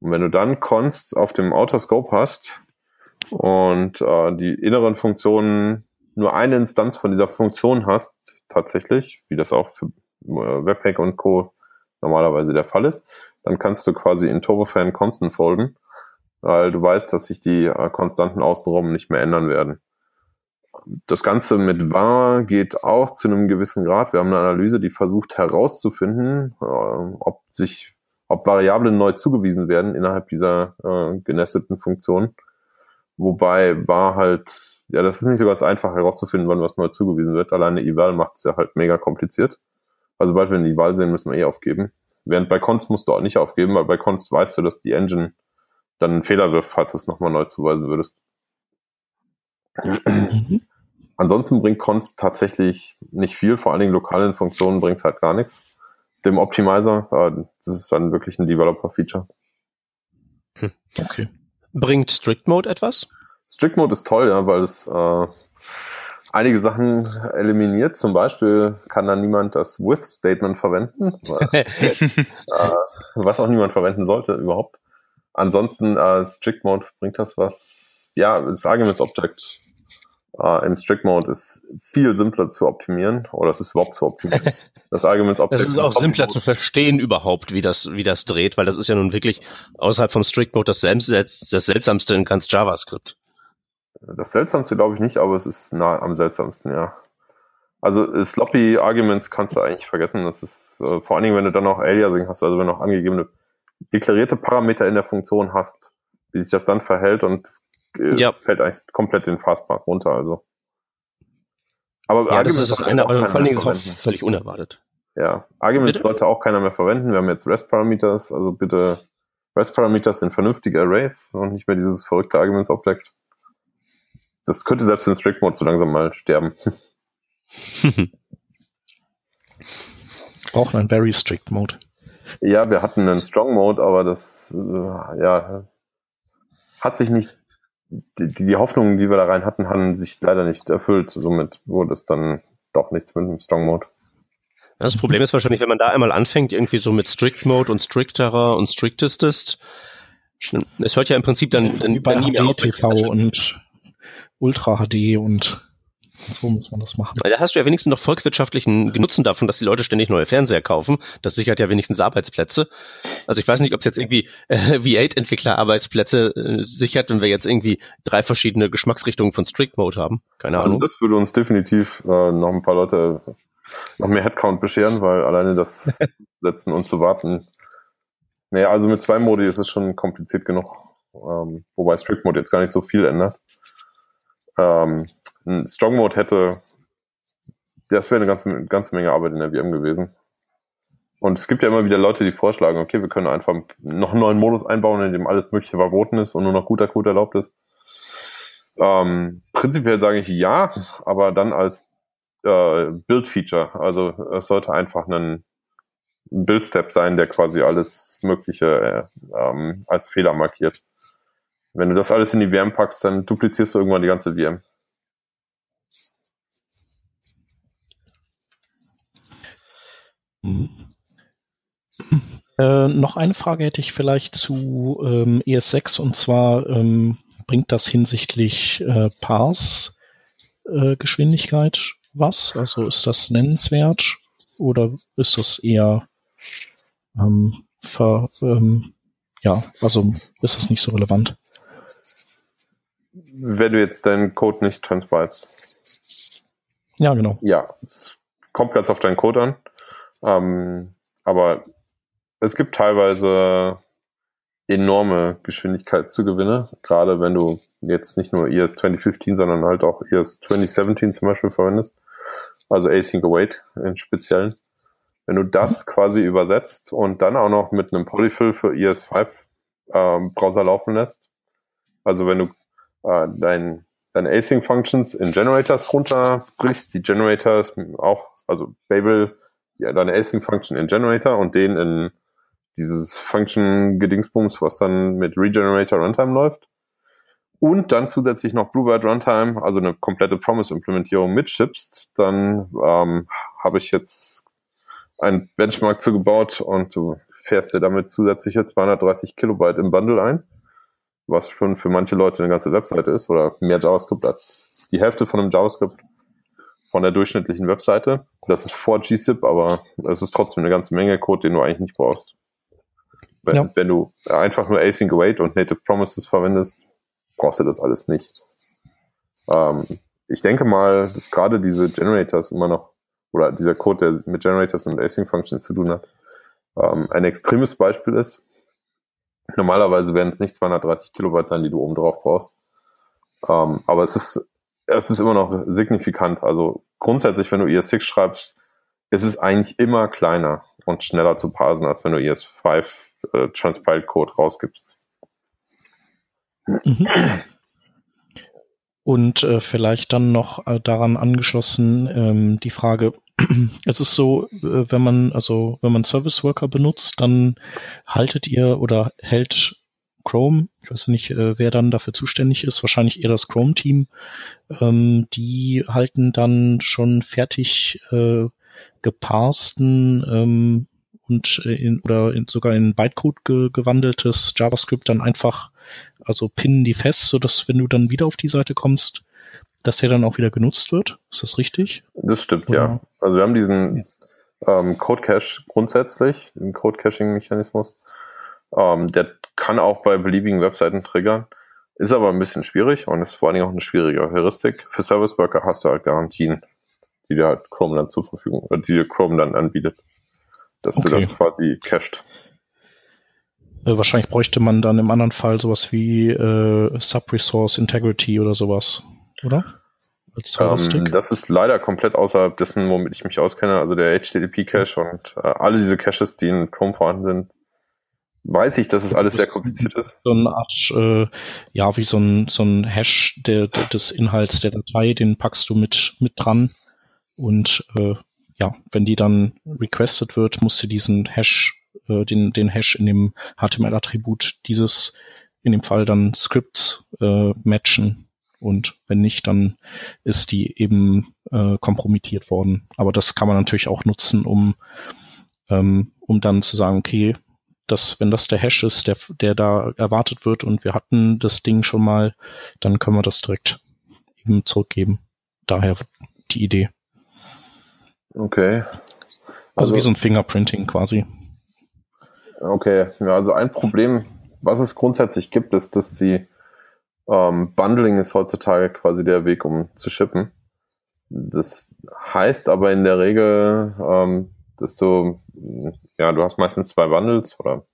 Und wenn du dann Const auf dem Outer Scope hast und äh, die inneren Funktionen nur eine Instanz von dieser Funktion hast, tatsächlich, wie das auch für äh, Webpack und Co. normalerweise der Fall ist, dann kannst du quasi in Turbofan Constant folgen, weil du weißt, dass sich die äh, Konstanten außenrum nicht mehr ändern werden. Das Ganze mit var geht auch zu einem gewissen Grad. Wir haben eine Analyse, die versucht herauszufinden, äh, ob sich, ob Variablen neu zugewiesen werden innerhalb dieser äh, genesteten Funktion. Wobei war halt, ja, das ist nicht so ganz einfach herauszufinden, wann was neu zugewiesen wird. Alleine eval macht es ja halt mega kompliziert. Also bald wir eine eval sehen, müssen wir eh aufgeben. Während bei Const musst du auch nicht aufgeben, weil bei Const weißt du, dass die Engine dann einen Fehler wirft, falls du es nochmal neu zuweisen würdest. Mhm. Ansonsten bringt Const tatsächlich nicht viel, vor allen Dingen lokalen Funktionen bringt es halt gar nichts. Dem Optimizer, äh, das ist dann wirklich ein Developer-Feature. Hm. Okay. Bringt Strict Mode etwas? Strict Mode ist toll, ja, weil es äh, einige Sachen eliminiert. Zum Beispiel kann dann niemand das With-Statement verwenden, weil, äh, was auch niemand verwenden sollte überhaupt. Ansonsten äh, Strict Mode bringt das was. Ja, das Arguments Object äh, im Strict Mode ist viel simpler zu optimieren oder es ist überhaupt zu optimieren. Das Arguments Object. Es ist auch simpler zu verstehen überhaupt, wie das, wie das dreht, weil das ist ja nun wirklich außerhalb vom Strict Mode das, das seltsamste in ganz JavaScript. Das seltsamste glaube ich nicht, aber es ist nah am seltsamsten, ja. Also sloppy Arguments kannst du eigentlich vergessen. Das ist äh, vor allen Dingen, wenn du dann noch Aliasing hast, also wenn du noch angegebene deklarierte Parameter in der Funktion hast, wie sich das dann verhält und das äh, ja. fällt eigentlich komplett den Fastpath runter. Also. Aber ja, Arguments das ist das eine, aber vor allen Dingen ist auch völlig unerwartet. Ja, Arguments bitte? sollte auch keiner mehr verwenden. Wir haben jetzt REST-Parameters, also bitte REST-Parameters sind vernünftige Arrays und nicht mehr dieses verrückte Arguments-Object. Das könnte selbst in Strict Mode so langsam mal sterben. Brauchen einen Very Strict Mode. Ja, wir hatten einen Strong Mode, aber das äh, ja, hat sich nicht, die, die Hoffnungen, die wir da rein hatten, haben sich leider nicht erfüllt. Somit wurde es dann doch nichts mit dem Strong Mode. Das Problem ist wahrscheinlich, wenn man da einmal anfängt, irgendwie so mit Strict Mode und Stricterer und Strictestest, es hört ja im Prinzip dann, dann bei nie mehr TV und Ultra HD und so muss man das machen. Weil da hast du ja wenigstens noch volkswirtschaftlichen Nutzen davon, dass die Leute ständig neue Fernseher kaufen. Das sichert ja wenigstens Arbeitsplätze. Also ich weiß nicht, ob es jetzt irgendwie äh, V8-Entwickler Arbeitsplätze äh, sichert, wenn wir jetzt irgendwie drei verschiedene Geschmacksrichtungen von Strict Mode haben. Keine also Ahnung. Das würde uns definitiv äh, noch ein paar Leute noch mehr Headcount bescheren, weil alleine das setzen und zu warten. Naja, also mit zwei Modi ist es schon kompliziert genug. Ähm, wobei Strict Mode jetzt gar nicht so viel ändert. Ähm, ein Strong Mode hätte, das wäre eine ganze, ganze Menge Arbeit in der VM gewesen. Und es gibt ja immer wieder Leute, die vorschlagen, okay, wir können einfach noch einen neuen Modus einbauen, in dem alles Mögliche verboten ist und nur noch guter Code erlaubt ist. Ähm, prinzipiell sage ich ja, aber dann als äh, Build-Feature. Also es sollte einfach ein Build-Step sein, der quasi alles Mögliche äh, ähm, als Fehler markiert. Wenn du das alles in die VM packst, dann duplizierst du irgendwann die ganze VM. Mhm. Äh, noch eine Frage hätte ich vielleicht zu ähm, ES6 und zwar ähm, bringt das hinsichtlich äh, Pars äh, Geschwindigkeit was? Also ist das nennenswert oder ist das eher ähm, ver, ähm, ja, also ist das nicht so relevant? Wenn du jetzt deinen Code nicht transpilest. Ja, genau. Ja, es kommt ganz auf deinen Code an. Ähm, aber es gibt teilweise enorme Geschwindigkeitszugewinne, gerade wenn du jetzt nicht nur ES 2015, sondern halt auch ES 2017 zum Beispiel verwendest, also Async Await in Speziellen. Wenn du das quasi übersetzt und dann auch noch mit einem Polyfill für ES5 ähm, Browser laufen lässt, also wenn du äh, dein, deine Async Functions in Generators runterbrichst, die Generators auch, also Babel, ja, deine Async Function in Generator und den in dieses Function-Gedingsbums, was dann mit Regenerator Runtime läuft. Und dann zusätzlich noch Bluebird Runtime, also eine komplette Promise-Implementierung mitschippst, dann ähm, habe ich jetzt ein Benchmark zugebaut und du fährst dir damit zusätzliche 230 Kilobyte im Bundle ein, was schon für manche Leute eine ganze Webseite ist oder mehr JavaScript als die Hälfte von einem JavaScript von der durchschnittlichen Webseite. Das ist vor GZIP, aber es ist trotzdem eine ganze Menge Code, den du eigentlich nicht brauchst. Wenn, ja. wenn du einfach nur Async Await und Native Promises verwendest, brauchst du das alles nicht. Ähm, ich denke mal, dass gerade diese Generators immer noch, oder dieser Code, der mit Generators und Async Functions zu tun hat, ähm, ein extremes Beispiel ist. Normalerweise werden es nicht 230 Kilobyte sein, die du oben drauf brauchst. Ähm, aber es ist, es ist immer noch signifikant. Also grundsätzlich, wenn du ES6 schreibst, ist es eigentlich immer kleiner und schneller zu parsen, als wenn du ES5 äh, Transpiled Code rausgibst. Mhm. Und äh, vielleicht dann noch äh, daran angeschlossen ähm, die Frage, es ist so, äh, wenn man, also wenn man Service Worker benutzt, dann haltet ihr oder hält Chrome, ich weiß nicht, äh, wer dann dafür zuständig ist, wahrscheinlich eher das Chrome-Team, ähm, die halten dann schon fertig äh, geparsten ähm, und äh, in, oder in, sogar in Bytecode ge gewandeltes JavaScript dann einfach, also pinnen die fest, so dass wenn du dann wieder auf die Seite kommst, dass der dann auch wieder genutzt wird. Ist das richtig? Das stimmt, oder? ja. Also wir haben diesen ähm, Code Cache grundsätzlich, den Code Caching Mechanismus. Ähm, der kann auch bei beliebigen Webseiten triggern. Ist aber ein bisschen schwierig und ist vor allen Dingen auch eine schwierige Heuristik. Für Service Worker hast du halt Garantien, die dir halt Chrome dann zur Verfügung, die dir Chrome dann anbietet dass okay. du das quasi cached. Äh, wahrscheinlich bräuchte man dann im anderen Fall sowas wie äh, Sub-Resource Integrity oder sowas, oder? Ähm, das ist leider komplett außerhalb dessen, womit ich mich auskenne. Also der HTTP-Cache und äh, alle diese Caches, die in Chrome vorhanden sind, weiß ich, dass es alles sehr kompliziert ist. So eine Art, äh, ja, wie so ein, so ein Hash der, der, des Inhalts der Datei, den packst du mit, mit dran und äh, ja, wenn die dann requested wird, musst du diesen Hash, äh, den, den Hash in dem HTML-Attribut dieses, in dem Fall dann Scripts äh, matchen. Und wenn nicht, dann ist die eben äh, kompromittiert worden. Aber das kann man natürlich auch nutzen, um, ähm, um dann zu sagen, okay, dass, wenn das der Hash ist, der, der da erwartet wird und wir hatten das Ding schon mal, dann können wir das direkt eben zurückgeben. Daher die Idee. Okay. Also, also wie so ein Fingerprinting quasi. Okay, ja, also ein Problem, was es grundsätzlich gibt, ist, dass die ähm, Bundling ist heutzutage quasi der Weg, um zu shippen. Das heißt aber in der Regel, ähm, du, ja, du hast meistens zwei Bundles oder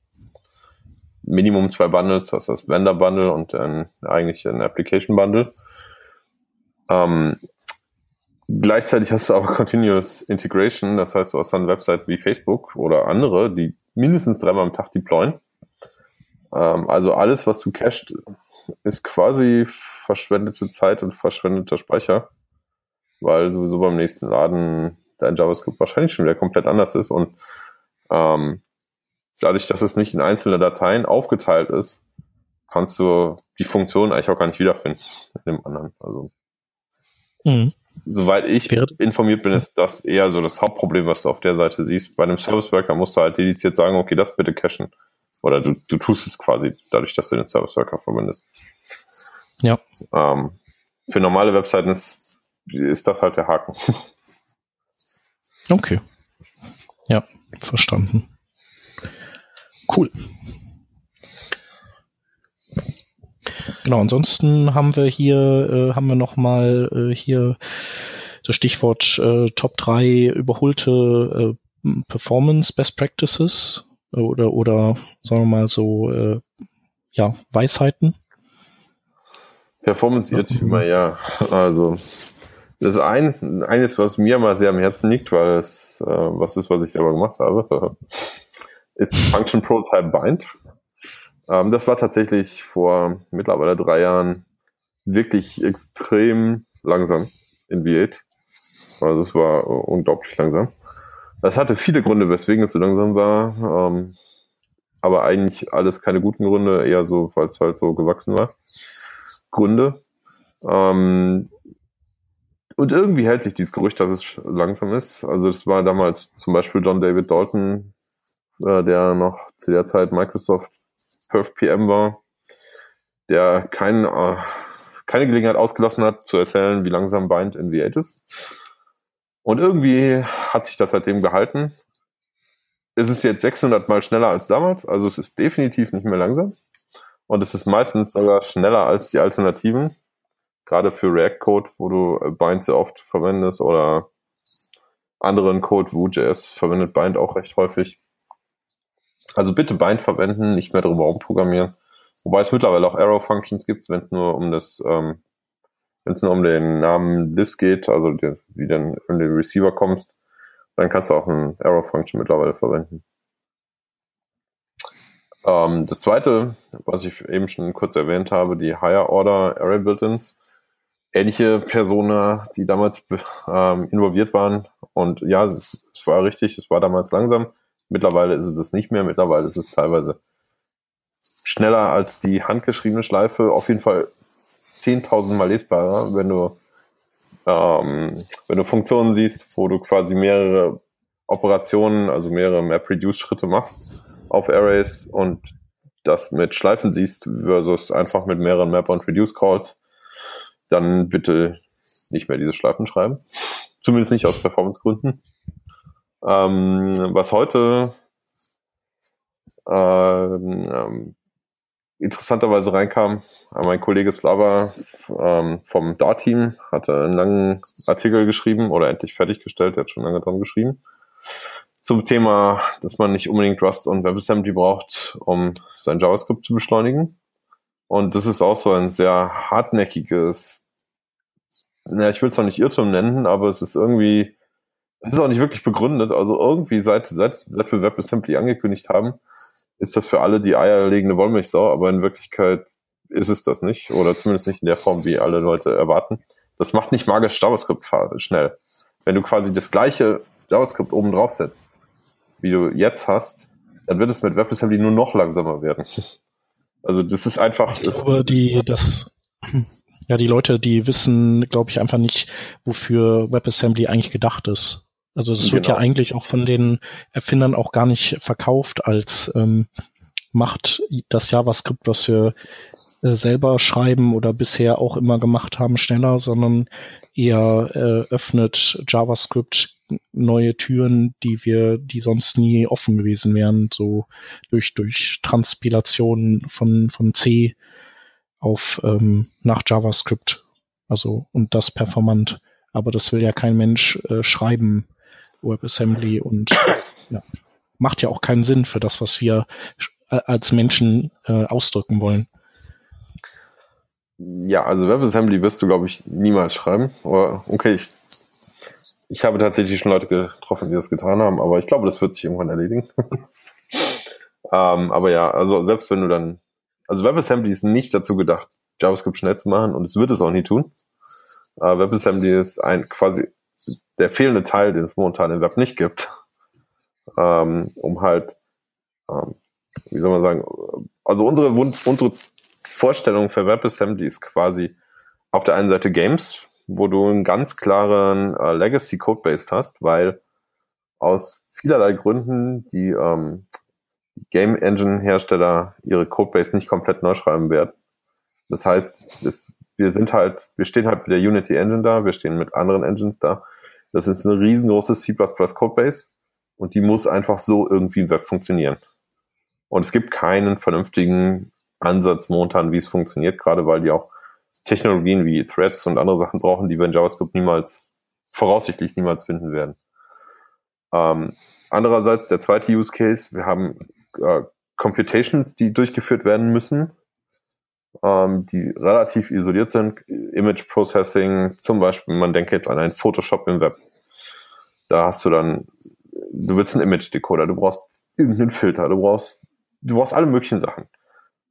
Minimum zwei Bundles, was das Vendor Bundle und dann eigentlich ein Application Bundle. Ähm, Gleichzeitig hast du aber Continuous Integration, das heißt, du hast dann Webseiten wie Facebook oder andere, die mindestens dreimal am Tag deployen. Ähm, also alles, was du cached, ist quasi verschwendete Zeit und verschwendeter Speicher, weil sowieso beim nächsten Laden dein JavaScript wahrscheinlich schon wieder komplett anders ist und ähm, dadurch, dass es nicht in einzelne Dateien aufgeteilt ist, kannst du die Funktion eigentlich auch gar nicht wiederfinden in dem anderen. Also mhm soweit ich informiert bin, ist das eher so das Hauptproblem, was du auf der Seite siehst. Bei einem Service Worker musst du halt dediziert sagen, okay, das bitte cachen. Oder du, du tust es quasi dadurch, dass du den Service Worker verwendest. Ja. Ähm, für normale Webseiten ist, ist das halt der Haken. Okay. Ja, verstanden. Cool. Genau, ansonsten haben wir hier, äh, haben wir nochmal äh, hier das Stichwort äh, Top 3 überholte äh, Performance Best Practices oder, oder sagen wir mal so, äh, ja, Weisheiten. Performance-Irrtümer, ja. Also, das ist ein, eines, was mir mal sehr am Herzen liegt, weil es äh, was ist, was ich selber gemacht habe, ist Function Prototype Bind. Ähm, das war tatsächlich vor mittlerweile drei Jahren wirklich extrem langsam in V8. Also es war unglaublich langsam. Das hatte viele Gründe, weswegen es so langsam war. Ähm, aber eigentlich alles keine guten Gründe, eher so, weil es halt so gewachsen war. Gründe. Ähm, und irgendwie hält sich dieses Gerücht, dass es langsam ist. Also das war damals zum Beispiel John David Dalton, äh, der noch zu der Zeit Microsoft Perf PM war, der kein, äh, keine Gelegenheit ausgelassen hat, zu erzählen, wie langsam Bind in V8 ist. Und irgendwie hat sich das seitdem gehalten. Es ist jetzt 600 mal schneller als damals, also es ist definitiv nicht mehr langsam. Und es ist meistens sogar schneller als die Alternativen gerade für React-Code, wo du äh, Bind sehr oft verwendest oder anderen Code, Vue.js verwendet Bind auch recht häufig. Also bitte Bind verwenden, nicht mehr drüber rumprogrammieren. Wobei es mittlerweile auch Arrow-Functions gibt, wenn es nur um das, ähm, wenn es nur um den Namen List geht, also die, wie dann in den Receiver kommst, dann kannst du auch ein Arrow-Function mittlerweile verwenden. Ähm, das zweite, was ich eben schon kurz erwähnt habe, die Higher Order Array Built-ins ähnliche Personen, die damals ähm, involviert waren. Und ja, es, es, war richtig, es war damals langsam. Mittlerweile ist es das nicht mehr. Mittlerweile ist es teilweise schneller als die handgeschriebene Schleife. Auf jeden Fall 10.000 Mal lesbarer, wenn du, ähm, wenn du Funktionen siehst, wo du quasi mehrere Operationen, also mehrere Map-Reduce-Schritte machst auf Arrays und das mit Schleifen siehst versus einfach mit mehreren Map- und Reduce-Calls dann bitte nicht mehr diese Schleifen schreiben. Zumindest nicht aus Performancegründen. Ähm, was heute ähm, ähm, interessanterweise reinkam, mein Kollege Slava ähm, vom Dart-Team hatte einen langen Artikel geschrieben oder endlich fertiggestellt, der hat schon lange dran geschrieben, zum Thema, dass man nicht unbedingt Rust und WebAssembly braucht, um sein JavaScript zu beschleunigen. Und das ist auch so ein sehr hartnäckiges, naja, ich will es noch nicht Irrtum nennen, aber es ist irgendwie, es ist auch nicht wirklich begründet. Also irgendwie seit, seit, seit wir WebAssembly angekündigt haben, ist das für alle die eierlegende Wollmilchsau, aber in Wirklichkeit ist es das nicht. Oder zumindest nicht in der Form, wie alle Leute erwarten. Das macht nicht magisch JavaScript schnell. Wenn du quasi das gleiche JavaScript oben drauf setzt, wie du jetzt hast, dann wird es mit WebAssembly nur noch langsamer werden. Also das ist einfach. Ich glaube, die, das, ja, die Leute, die wissen, glaube ich, einfach nicht, wofür WebAssembly eigentlich gedacht ist. Also das genau. wird ja genau. eigentlich auch von den Erfindern auch gar nicht verkauft als ähm, macht das JavaScript, was wir äh, selber schreiben oder bisher auch immer gemacht haben, schneller, sondern eher äh, öffnet JavaScript neue Türen, die wir, die sonst nie offen gewesen wären, so durch, durch Transpilation von, von C auf ähm, nach JavaScript. Also und das performant. Aber das will ja kein Mensch äh, schreiben, WebAssembly und ja, macht ja auch keinen Sinn für das, was wir äh, als Menschen äh, ausdrücken wollen. Ja, also WebAssembly wirst du, glaube ich, niemals schreiben. Aber okay, ich ich habe tatsächlich schon Leute getroffen, die das getan haben, aber ich glaube, das wird sich irgendwann erledigen. ähm, aber ja, also selbst wenn du dann, also WebAssembly ist nicht dazu gedacht, JavaScript schnell zu machen und es wird es auch nie tun. Äh, WebAssembly ist ein quasi der fehlende Teil, den es momentan im Web nicht gibt, ähm, um halt, ähm, wie soll man sagen, also unsere, unsere Vorstellung für WebAssembly ist quasi auf der einen Seite Games, wo du einen ganz klaren äh, Legacy Codebase hast, weil aus vielerlei Gründen die ähm, Game Engine Hersteller ihre Codebase nicht komplett neu schreiben werden. Das heißt, es, wir sind halt, wir stehen halt mit der Unity Engine da, wir stehen mit anderen Engines da. Das ist eine riesengroße C++ Codebase, und die muss einfach so irgendwie im Web funktionieren. Und es gibt keinen vernünftigen Ansatz momentan, wie es funktioniert, gerade weil die auch Technologien wie Threads und andere Sachen brauchen, die wir in JavaScript niemals, voraussichtlich niemals finden werden. Ähm, andererseits der zweite Use Case, wir haben äh, Computations, die durchgeführt werden müssen, ähm, die relativ isoliert sind. Image Processing, zum Beispiel, man denke jetzt an ein Photoshop im Web. Da hast du dann, du willst einen Image Decoder, du brauchst irgendeinen Filter, du brauchst, du brauchst alle möglichen Sachen.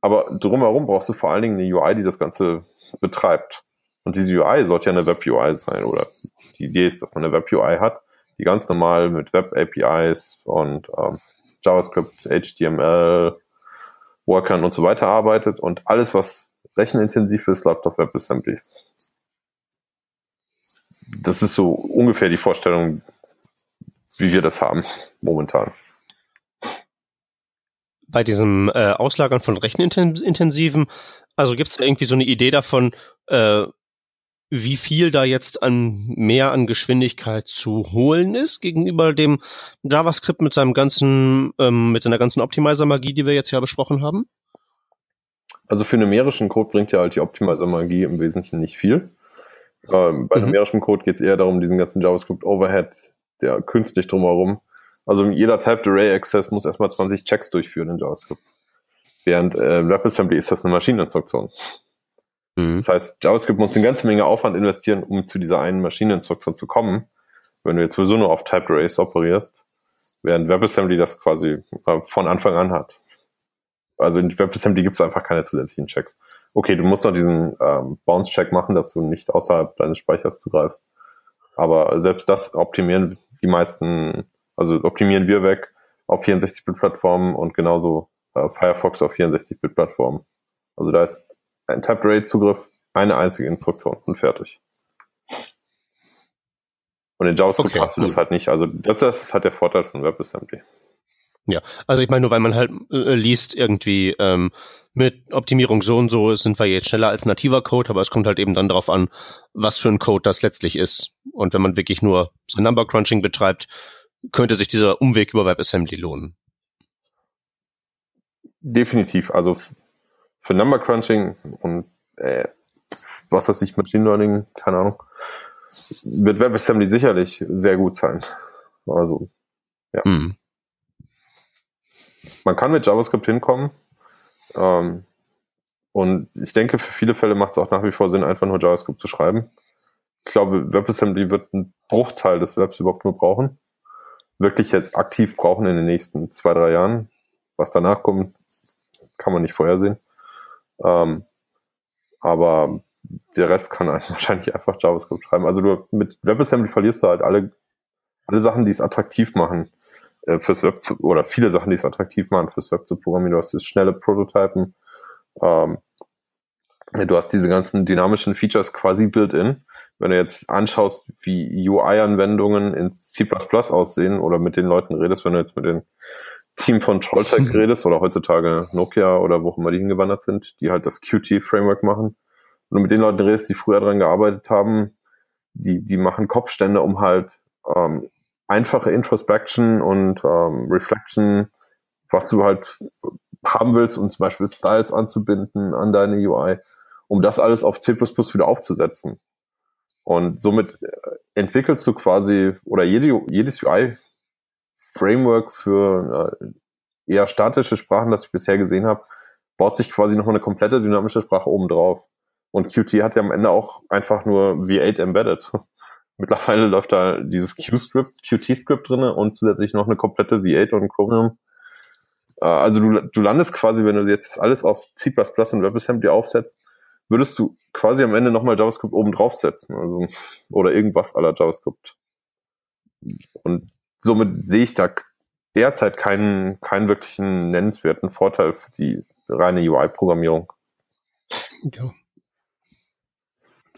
Aber drumherum brauchst du vor allen Dingen eine UI, die das Ganze betreibt. Und diese UI sollte ja eine Web-UI sein, oder die Idee ist, dass man eine Web-UI hat, die ganz normal mit Web-APIs und ähm, JavaScript, HTML, Workern und so weiter arbeitet und alles, was rechenintensiv ist, läuft auf WebAssembly. Das ist so ungefähr die Vorstellung, wie wir das haben momentan. Bei diesem äh, Auslagern von rechenintensiven, also gibt es irgendwie so eine Idee davon, äh, wie viel da jetzt an mehr an Geschwindigkeit zu holen ist gegenüber dem JavaScript mit seinem ganzen, ähm, mit seiner ganzen Optimizer-Magie, die wir jetzt ja besprochen haben? Also für numerischen Code bringt ja halt die Optimizer-Magie im Wesentlichen nicht viel. Ähm, bei mhm. numerischem Code geht es eher darum, diesen ganzen JavaScript-Overhead, der künstlich drumherum. Also jeder Typed Array Access muss erstmal 20 Checks durchführen in JavaScript. Während äh, WebAssembly ist das eine Maschineninstruktion. Mhm. Das heißt, JavaScript muss eine ganze Menge Aufwand investieren, um zu dieser einen Maschineninstruktion zu kommen, wenn du jetzt sowieso nur auf Typed Arrays operierst, während WebAssembly das quasi äh, von Anfang an hat. Also in WebAssembly gibt es einfach keine zusätzlichen Checks. Okay, du musst noch diesen ähm, Bounce-Check machen, dass du nicht außerhalb deines Speichers zugreifst. Aber selbst das optimieren die meisten, also optimieren wir weg auf 64-Bit-Plattformen und genauso äh, Firefox auf 64-Bit-Plattformen. Also da ist ein Typed Array Zugriff, eine einzige Instruktion und fertig. Und in JavaScript okay, hast du das halt nicht. Also das, das ist halt der Vorteil von WebAssembly. Ja, also ich meine nur, weil man halt äh, liest irgendwie ähm, mit Optimierung so und so sind wir jetzt schneller als nativer Code, aber es kommt halt eben dann darauf an, was für ein Code das letztlich ist. Und wenn man wirklich nur so Number Crunching betreibt, könnte sich dieser Umweg über WebAssembly lohnen. Definitiv. Also für Number Crunching und äh, was weiß ich, Machine Learning, keine Ahnung, wird WebAssembly sicherlich sehr gut sein. Also, ja. Mhm. Man kann mit JavaScript hinkommen. Ähm, und ich denke, für viele Fälle macht es auch nach wie vor Sinn, einfach nur JavaScript zu schreiben. Ich glaube, WebAssembly wird einen Bruchteil des Webs überhaupt nur brauchen. Wirklich jetzt aktiv brauchen in den nächsten zwei, drei Jahren. Was danach kommt, kann man nicht vorhersehen. Ähm, aber der Rest kann wahrscheinlich einfach JavaScript schreiben. Also du mit WebAssembly verlierst du halt alle, alle Sachen, die es attraktiv machen, äh, fürs Web zu, oder viele Sachen, die es attraktiv machen, fürs Web zu programmieren. Du hast das schnelle Prototypen, ähm, du hast diese ganzen dynamischen Features quasi built-in. Wenn du jetzt anschaust, wie UI-Anwendungen in C++ aussehen oder mit den Leuten redest, wenn du jetzt mit den Team von Trolltech mhm. redest oder heutzutage Nokia oder wo auch immer die hingewandert sind, die halt das Qt-Framework machen. Und du mit den Leuten redest, die früher dran gearbeitet haben, die, die machen Kopfstände, um halt ähm, einfache Introspection und ähm, Reflection, was du halt haben willst und zum Beispiel Styles anzubinden an deine UI, um das alles auf C++ wieder aufzusetzen. Und somit äh, entwickelst du quasi, oder jede, jedes UI Framework für äh, eher statische Sprachen, das ich bisher gesehen habe, baut sich quasi noch eine komplette dynamische Sprache oben drauf. Und Qt hat ja am Ende auch einfach nur V8 embedded. Mittlerweile läuft da dieses Q-Script, Qt-Script drinne und zusätzlich noch eine komplette V8 und Chromium. Äh, also du, du landest quasi, wenn du jetzt alles auf C++ und WebAssembly aufsetzt, würdest du quasi am Ende nochmal JavaScript oben draufsetzen. Also, oder irgendwas aller JavaScript. Und somit sehe ich da derzeit keinen, keinen wirklichen nennenswerten Vorteil für die reine UI-Programmierung. Ja.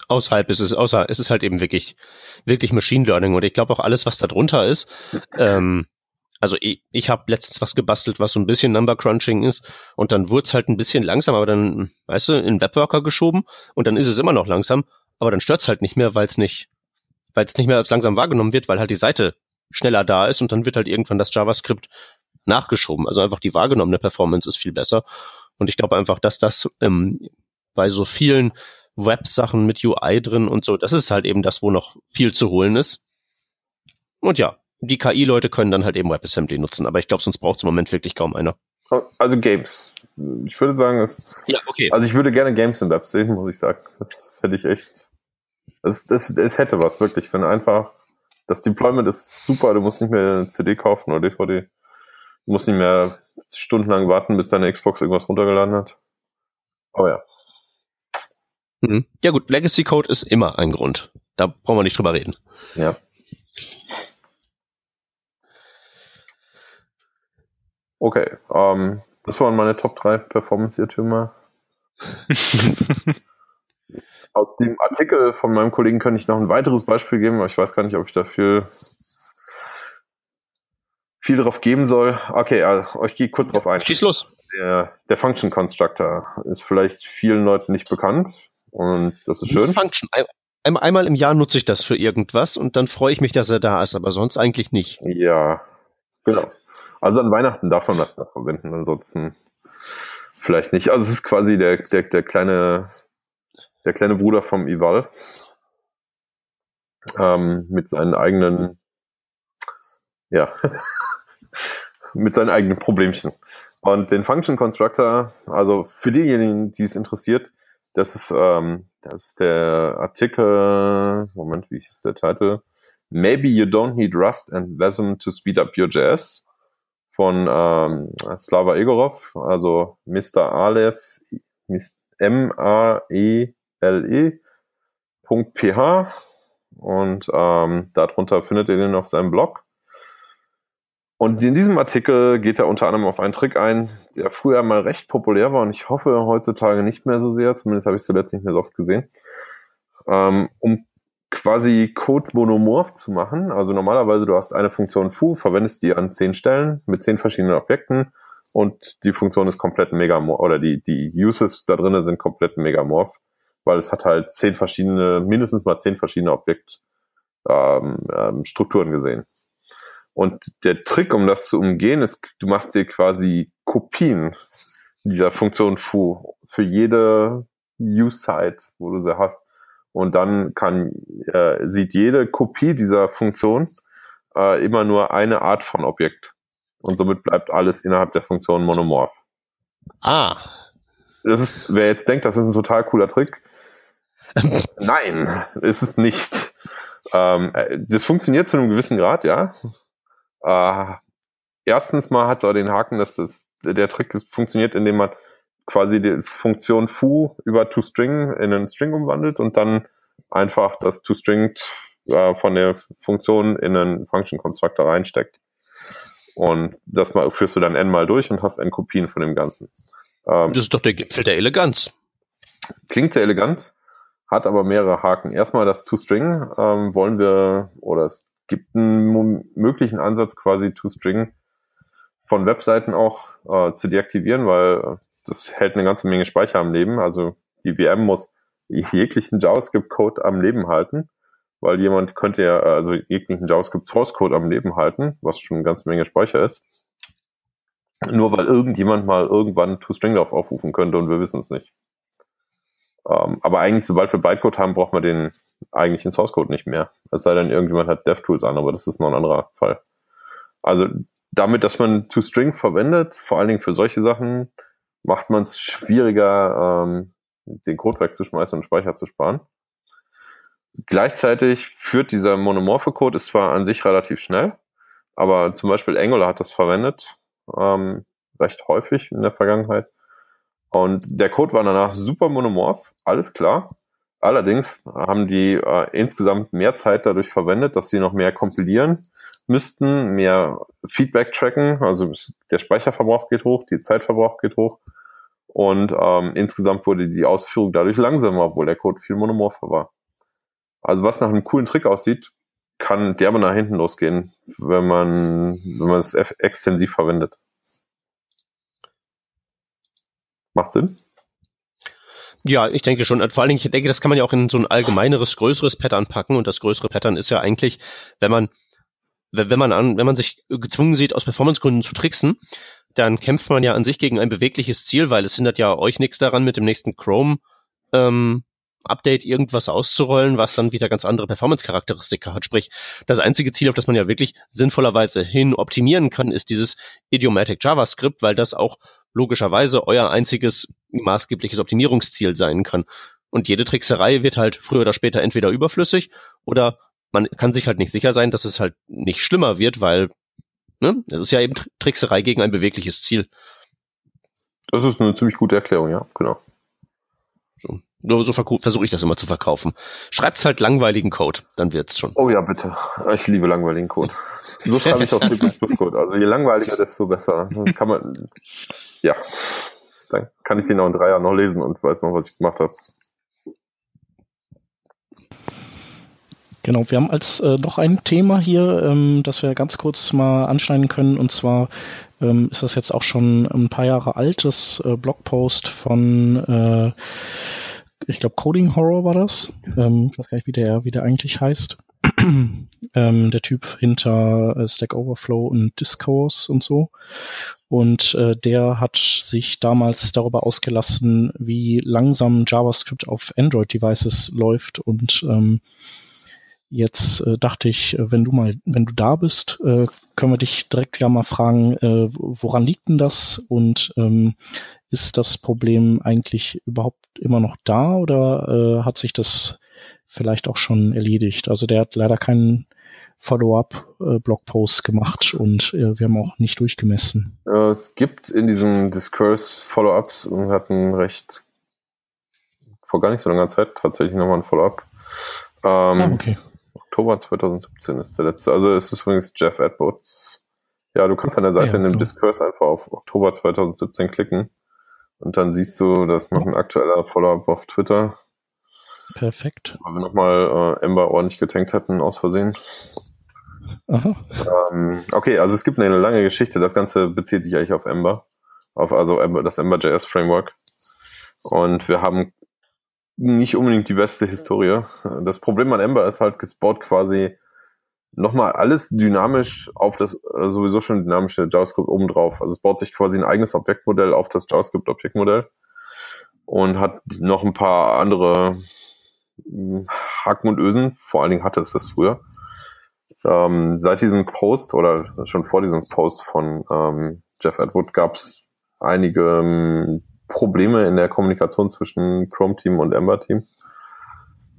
Außerhalb ist es, außer es ist halt eben wirklich, wirklich Machine Learning und ich glaube auch alles, was da drunter ist. Ähm, also ich, ich habe letztens was gebastelt, was so ein bisschen Number Crunching ist und dann wurde es halt ein bisschen langsam, aber dann, weißt du, in Webworker geschoben und dann ist es immer noch langsam, aber dann stört es halt nicht mehr, weil es nicht, weil es nicht mehr als langsam wahrgenommen wird, weil halt die Seite schneller da ist und dann wird halt irgendwann das JavaScript nachgeschoben. Also einfach die wahrgenommene Performance ist viel besser. Und ich glaube einfach, dass das ähm, bei so vielen Web-Sachen mit UI drin und so, das ist halt eben das, wo noch viel zu holen ist. Und ja, die KI-Leute können dann halt eben WebAssembly nutzen, aber ich glaube, sonst braucht es im Moment wirklich kaum einer. Also Games. Ich würde sagen, es, ja, okay. also ich würde gerne Games in Web sehen, muss ich sagen. Das fände ich echt. Es, das, es hätte was, wirklich. Wenn einfach, das Deployment ist super, du musst nicht mehr eine CD kaufen oder DVD. Du musst nicht mehr stundenlang warten, bis deine Xbox irgendwas runtergeladen hat. Aber ja. Mhm. Ja gut, Legacy Code ist immer ein Grund. Da brauchen wir nicht drüber reden. Ja. Okay, ähm, das waren meine Top 3 Performance-Irrtümer. Aus dem Artikel von meinem Kollegen kann ich noch ein weiteres Beispiel geben, aber ich weiß gar nicht, ob ich dafür viel drauf geben soll. Okay, also, ich gehe kurz drauf ein. Schieß los. Der, der Function Constructor ist vielleicht vielen Leuten nicht bekannt und das ist schön. Function. Ein, einmal im Jahr nutze ich das für irgendwas und dann freue ich mich, dass er da ist, aber sonst eigentlich nicht. Ja, genau. Also an Weihnachten darf man das noch verwenden, ansonsten vielleicht nicht. Also es ist quasi der, der, der kleine, der kleine Bruder vom Ival. Ähm, mit seinen eigenen, ja, mit seinen eigenen Problemchen. Und den Function Constructor, also für diejenigen, die es interessiert, das ist, ähm, das ist der Artikel, Moment, wie ist der Titel? Maybe you don't need Rust and Wasm to speed up your JS von ähm, Slava Egorov, also Mr. Aleph, M-A-E-L-E.ph und ähm, darunter findet ihr den auf seinem Blog. Und in diesem Artikel geht er unter anderem auf einen Trick ein, der früher mal recht populär war und ich hoffe heutzutage nicht mehr so sehr, zumindest habe ich es zuletzt nicht mehr so oft gesehen, ähm, um quasi Code monomorph zu machen. Also normalerweise du hast eine Funktion foo, verwendest die an zehn Stellen mit zehn verschiedenen Objekten und die Funktion ist komplett megamorph oder die, die Uses da drinnen sind komplett megamorph, weil es hat halt zehn verschiedene, mindestens mal zehn verschiedene Objektstrukturen ähm, ähm, gesehen. Und der Trick, um das zu umgehen, ist, du machst dir quasi Kopien dieser Funktion foo für jede Use-Site, wo du sie hast. Und dann kann, äh, sieht jede Kopie dieser Funktion äh, immer nur eine Art von Objekt. Und somit bleibt alles innerhalb der Funktion monomorph. Ah. Das ist, wer jetzt denkt, das ist ein total cooler Trick. Nein, ist es nicht. Ähm, äh, das funktioniert zu einem gewissen Grad, ja. Äh, erstens mal hat es auch den Haken, dass das, der Trick funktioniert, indem man quasi die Funktion foo über toString in einen String umwandelt und dann einfach das toString äh, von der Funktion in einen Function Constructor reinsteckt. Und das mal führst du dann n mal durch und hast n Kopien von dem Ganzen. Ähm, das ist doch der Gipfel der Eleganz. Klingt sehr elegant, hat aber mehrere Haken. Erstmal das toString ähm, wollen wir, oder es gibt einen möglichen Ansatz, quasi toString von Webseiten auch äh, zu deaktivieren, weil das hält eine ganze Menge Speicher am Leben. Also die VM muss jeglichen JavaScript-Code am Leben halten, weil jemand könnte ja, also jeglichen JavaScript-Source-Code am Leben halten, was schon eine ganze Menge Speicher ist. Nur weil irgendjemand mal irgendwann ToString darauf aufrufen könnte und wir wissen es nicht. Ähm, aber eigentlich, sobald wir Bytecode haben, braucht man den eigentlichen Source-Code nicht mehr. Es sei denn, irgendjemand hat DevTools an, aber das ist noch ein anderer Fall. Also damit, dass man ToString verwendet, vor allen Dingen für solche Sachen, macht man es schwieriger, ähm, den Code wegzuschmeißen und Speicher zu sparen. Gleichzeitig führt dieser monomorphe Code, ist zwar an sich relativ schnell, aber zum Beispiel Angular hat das verwendet, ähm, recht häufig in der Vergangenheit. Und der Code war danach super monomorph, alles klar. Allerdings haben die äh, insgesamt mehr Zeit dadurch verwendet, dass sie noch mehr kompilieren müssten, mehr Feedback tracken, also der Speicherverbrauch geht hoch, die Zeitverbrauch geht hoch und ähm, insgesamt wurde die Ausführung dadurch langsamer, obwohl der Code viel monomorpher war. Also was nach einem coolen Trick aussieht, kann derbe nach hinten losgehen, wenn man, wenn man es extensiv verwendet. Macht Sinn? Ja, ich denke schon. Vor allen Dingen, ich denke, das kann man ja auch in so ein allgemeineres, größeres Pattern packen. Und das größere Pattern ist ja eigentlich, wenn man wenn man an, wenn man sich gezwungen sieht, aus Performancegründen zu tricksen, dann kämpft man ja an sich gegen ein bewegliches Ziel, weil es hindert ja euch nichts daran, mit dem nächsten Chrome ähm, Update irgendwas auszurollen, was dann wieder ganz andere Performance-Charakteristika hat. Sprich, das einzige Ziel, auf das man ja wirklich sinnvollerweise hin optimieren kann, ist dieses Idiomatic JavaScript, weil das auch logischerweise euer einziges maßgebliches Optimierungsziel sein kann. Und jede Trickserei wird halt früher oder später entweder überflüssig oder man kann sich halt nicht sicher sein, dass es halt nicht schlimmer wird, weil ne, es ist ja eben Trickserei gegen ein bewegliches Ziel. Das ist eine ziemlich gute Erklärung, ja, genau. So, so versuche ich das immer zu verkaufen. Schreibt's halt langweiligen Code, dann wird's schon. Oh ja, bitte. Ich liebe langweiligen Code. So schreibe ich auch C++-Code. Also je langweiliger, desto besser. Dann kann man, ja, dann kann ich den auch in drei Jahren noch lesen und weiß noch, was ich gemacht habe. Genau, wir haben als äh, noch ein Thema hier, ähm, das wir ganz kurz mal anschneiden können, und zwar ähm, ist das jetzt auch schon ein paar Jahre altes äh, Blogpost von, äh, ich glaube, Coding Horror war das. Ähm, ich weiß gar nicht, wie der, wie der eigentlich heißt. ähm, der Typ hinter äh, Stack Overflow und Discourse und so. Und äh, der hat sich damals darüber ausgelassen, wie langsam JavaScript auf Android-Devices läuft und ähm, Jetzt äh, dachte ich, äh, wenn du mal, wenn du da bist, äh, können wir dich direkt ja mal fragen, äh, woran liegt denn das und ähm, ist das Problem eigentlich überhaupt immer noch da oder äh, hat sich das vielleicht auch schon erledigt? Also der hat leider keinen Follow-up-Blogpost äh, gemacht und äh, wir haben auch nicht durchgemessen. Äh, es gibt in diesem Discourse Follow-ups und hatten recht vor gar nicht so langer Zeit tatsächlich nochmal ein Follow-up. Ähm, ah, okay. Oktober 2017 ist der letzte. Also es ist übrigens Jeff Edwards. Ja, du kannst an der Seite ja, in dem so. Discourse einfach auf Oktober 2017 klicken und dann siehst du, dass noch ein aktueller Follow-up auf Twitter. Perfekt. Weil wir nochmal äh, Ember ordentlich getankt hatten, aus Versehen. Aha. Ähm, okay, also es gibt eine lange Geschichte. Das Ganze bezieht sich eigentlich auf Ember. Auf also Ember, das Ember.js Framework. Und wir haben nicht unbedingt die beste Historie. Das Problem an Ember ist halt, es baut quasi nochmal alles dynamisch auf das äh, sowieso schon dynamische JavaScript obendrauf. Also es baut sich quasi ein eigenes Objektmodell auf das JavaScript-Objektmodell und hat noch ein paar andere hm, Haken und Ösen. Vor allen Dingen hatte es das früher. Ähm, seit diesem Post oder schon vor diesem Post von ähm, Jeff Edward gab es einige ähm, Probleme in der Kommunikation zwischen Chrome-Team und Ember-Team.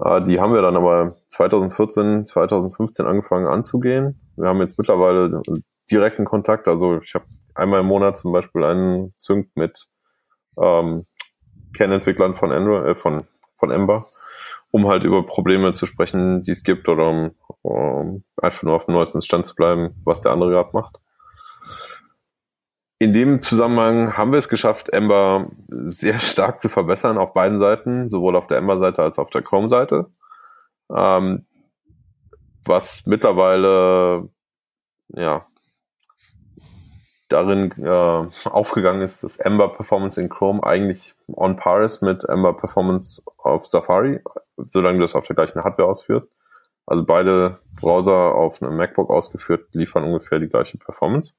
Äh, die haben wir dann aber 2014, 2015 angefangen anzugehen. Wir haben jetzt mittlerweile direkten Kontakt. Also ich habe einmal im Monat zum Beispiel einen Sync mit ähm, Kernentwicklern von Android, äh, von, von Ember, um halt über Probleme zu sprechen, die es gibt oder um, um einfach nur auf dem neuesten Stand zu bleiben, was der andere gerade macht in dem Zusammenhang haben wir es geschafft, Ember sehr stark zu verbessern auf beiden Seiten, sowohl auf der Ember-Seite als auch auf der Chrome-Seite. Ähm, was mittlerweile ja darin äh, aufgegangen ist, dass Ember Performance in Chrome eigentlich on par ist mit Ember Performance auf Safari, solange du das auf der gleichen Hardware ausführst. Also beide Browser auf einem MacBook ausgeführt liefern ungefähr die gleiche Performance